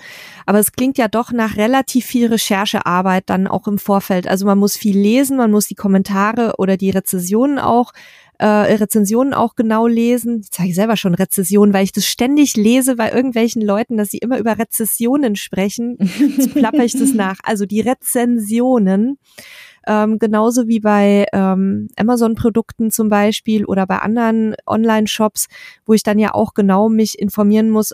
Aber es klingt ja doch nach relativ viel Recherchearbeit dann auch im Vorfeld. Also man muss viel lesen, man muss die Kommentare oder die Rezessionen auch äh, Rezensionen auch genau lesen. Ich zeige selber schon Rezessionen, weil ich das ständig lese bei irgendwelchen Leuten, dass sie immer über Rezessionen sprechen. Jetzt plapper ich das nach. Also die Rezensionen. Ähm, genauso wie bei ähm, Amazon-Produkten zum Beispiel oder bei anderen Online-Shops, wo ich dann ja auch genau mich informieren muss,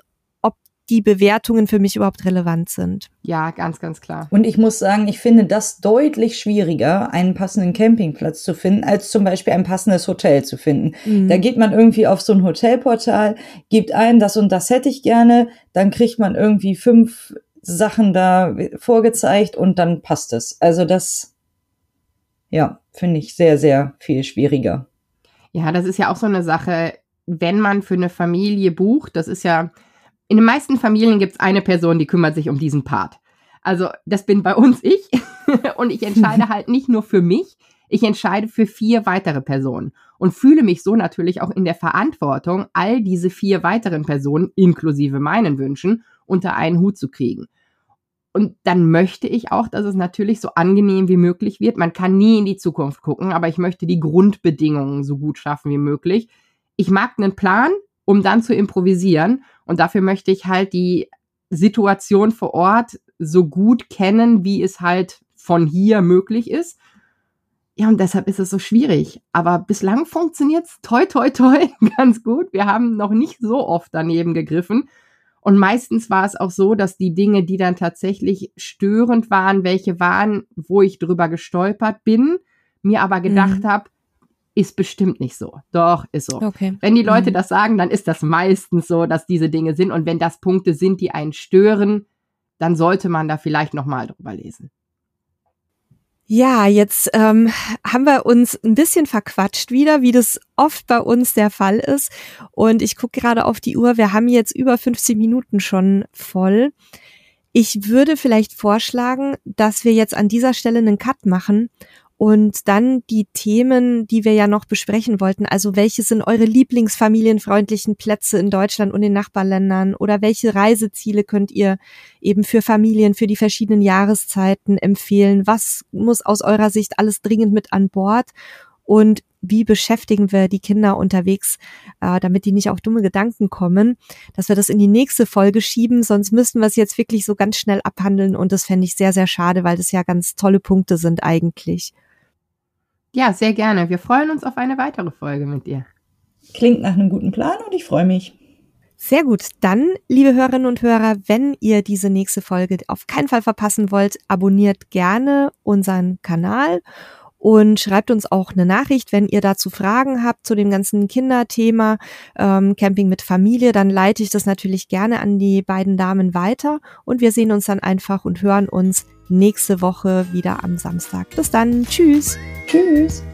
die Bewertungen für mich überhaupt relevant sind. Ja, ganz, ganz klar. Und ich muss sagen, ich finde das deutlich schwieriger, einen passenden Campingplatz zu finden, als zum Beispiel ein passendes Hotel zu finden. Mhm. Da geht man irgendwie auf so ein Hotelportal, gibt ein, das und das hätte ich gerne, dann kriegt man irgendwie fünf Sachen da vorgezeigt und dann passt es. Also das, ja, finde ich sehr, sehr viel schwieriger. Ja, das ist ja auch so eine Sache, wenn man für eine Familie bucht, das ist ja, in den meisten Familien gibt es eine Person, die kümmert sich um diesen Part. Also das bin bei uns ich und ich entscheide halt nicht nur für mich, ich entscheide für vier weitere Personen und fühle mich so natürlich auch in der Verantwortung, all diese vier weiteren Personen, inklusive meinen Wünschen, unter einen Hut zu kriegen. Und dann möchte ich auch, dass es natürlich so angenehm wie möglich wird. Man kann nie in die Zukunft gucken, aber ich möchte die Grundbedingungen so gut schaffen wie möglich. Ich mag einen Plan, um dann zu improvisieren. Und dafür möchte ich halt die Situation vor Ort so gut kennen, wie es halt von hier möglich ist. Ja, und deshalb ist es so schwierig. Aber bislang funktioniert es toi, toi, toi ganz gut. Wir haben noch nicht so oft daneben gegriffen. Und meistens war es auch so, dass die Dinge, die dann tatsächlich störend waren, welche waren, wo ich drüber gestolpert bin, mir aber gedacht mhm. habe, ist bestimmt nicht so. Doch, ist so. Okay. Wenn die Leute mhm. das sagen, dann ist das meistens so, dass diese Dinge sind. Und wenn das Punkte sind, die einen stören, dann sollte man da vielleicht nochmal drüber lesen. Ja, jetzt ähm, haben wir uns ein bisschen verquatscht wieder, wie das oft bei uns der Fall ist. Und ich gucke gerade auf die Uhr. Wir haben jetzt über 15 Minuten schon voll. Ich würde vielleicht vorschlagen, dass wir jetzt an dieser Stelle einen Cut machen und dann die Themen, die wir ja noch besprechen wollten. Also welche sind eure Lieblingsfamilienfreundlichen Plätze in Deutschland und in Nachbarländern? Oder welche Reiseziele könnt ihr eben für Familien, für die verschiedenen Jahreszeiten empfehlen? Was muss aus eurer Sicht alles dringend mit an Bord? Und wie beschäftigen wir die Kinder unterwegs, äh, damit die nicht auf dumme Gedanken kommen, dass wir das in die nächste Folge schieben, sonst müssten wir es jetzt wirklich so ganz schnell abhandeln und das fände ich sehr, sehr schade, weil das ja ganz tolle Punkte sind eigentlich. Ja, sehr gerne. Wir freuen uns auf eine weitere Folge mit dir. Klingt nach einem guten Plan und ich freue mich. Sehr gut. Dann, liebe Hörerinnen und Hörer, wenn ihr diese nächste Folge auf keinen Fall verpassen wollt, abonniert gerne unseren Kanal und schreibt uns auch eine Nachricht, wenn ihr dazu Fragen habt zu dem ganzen Kinderthema ähm, Camping mit Familie, dann leite ich das natürlich gerne an die beiden Damen weiter und wir sehen uns dann einfach und hören uns nächste Woche wieder am Samstag. Bis dann, tschüss. Tschüss.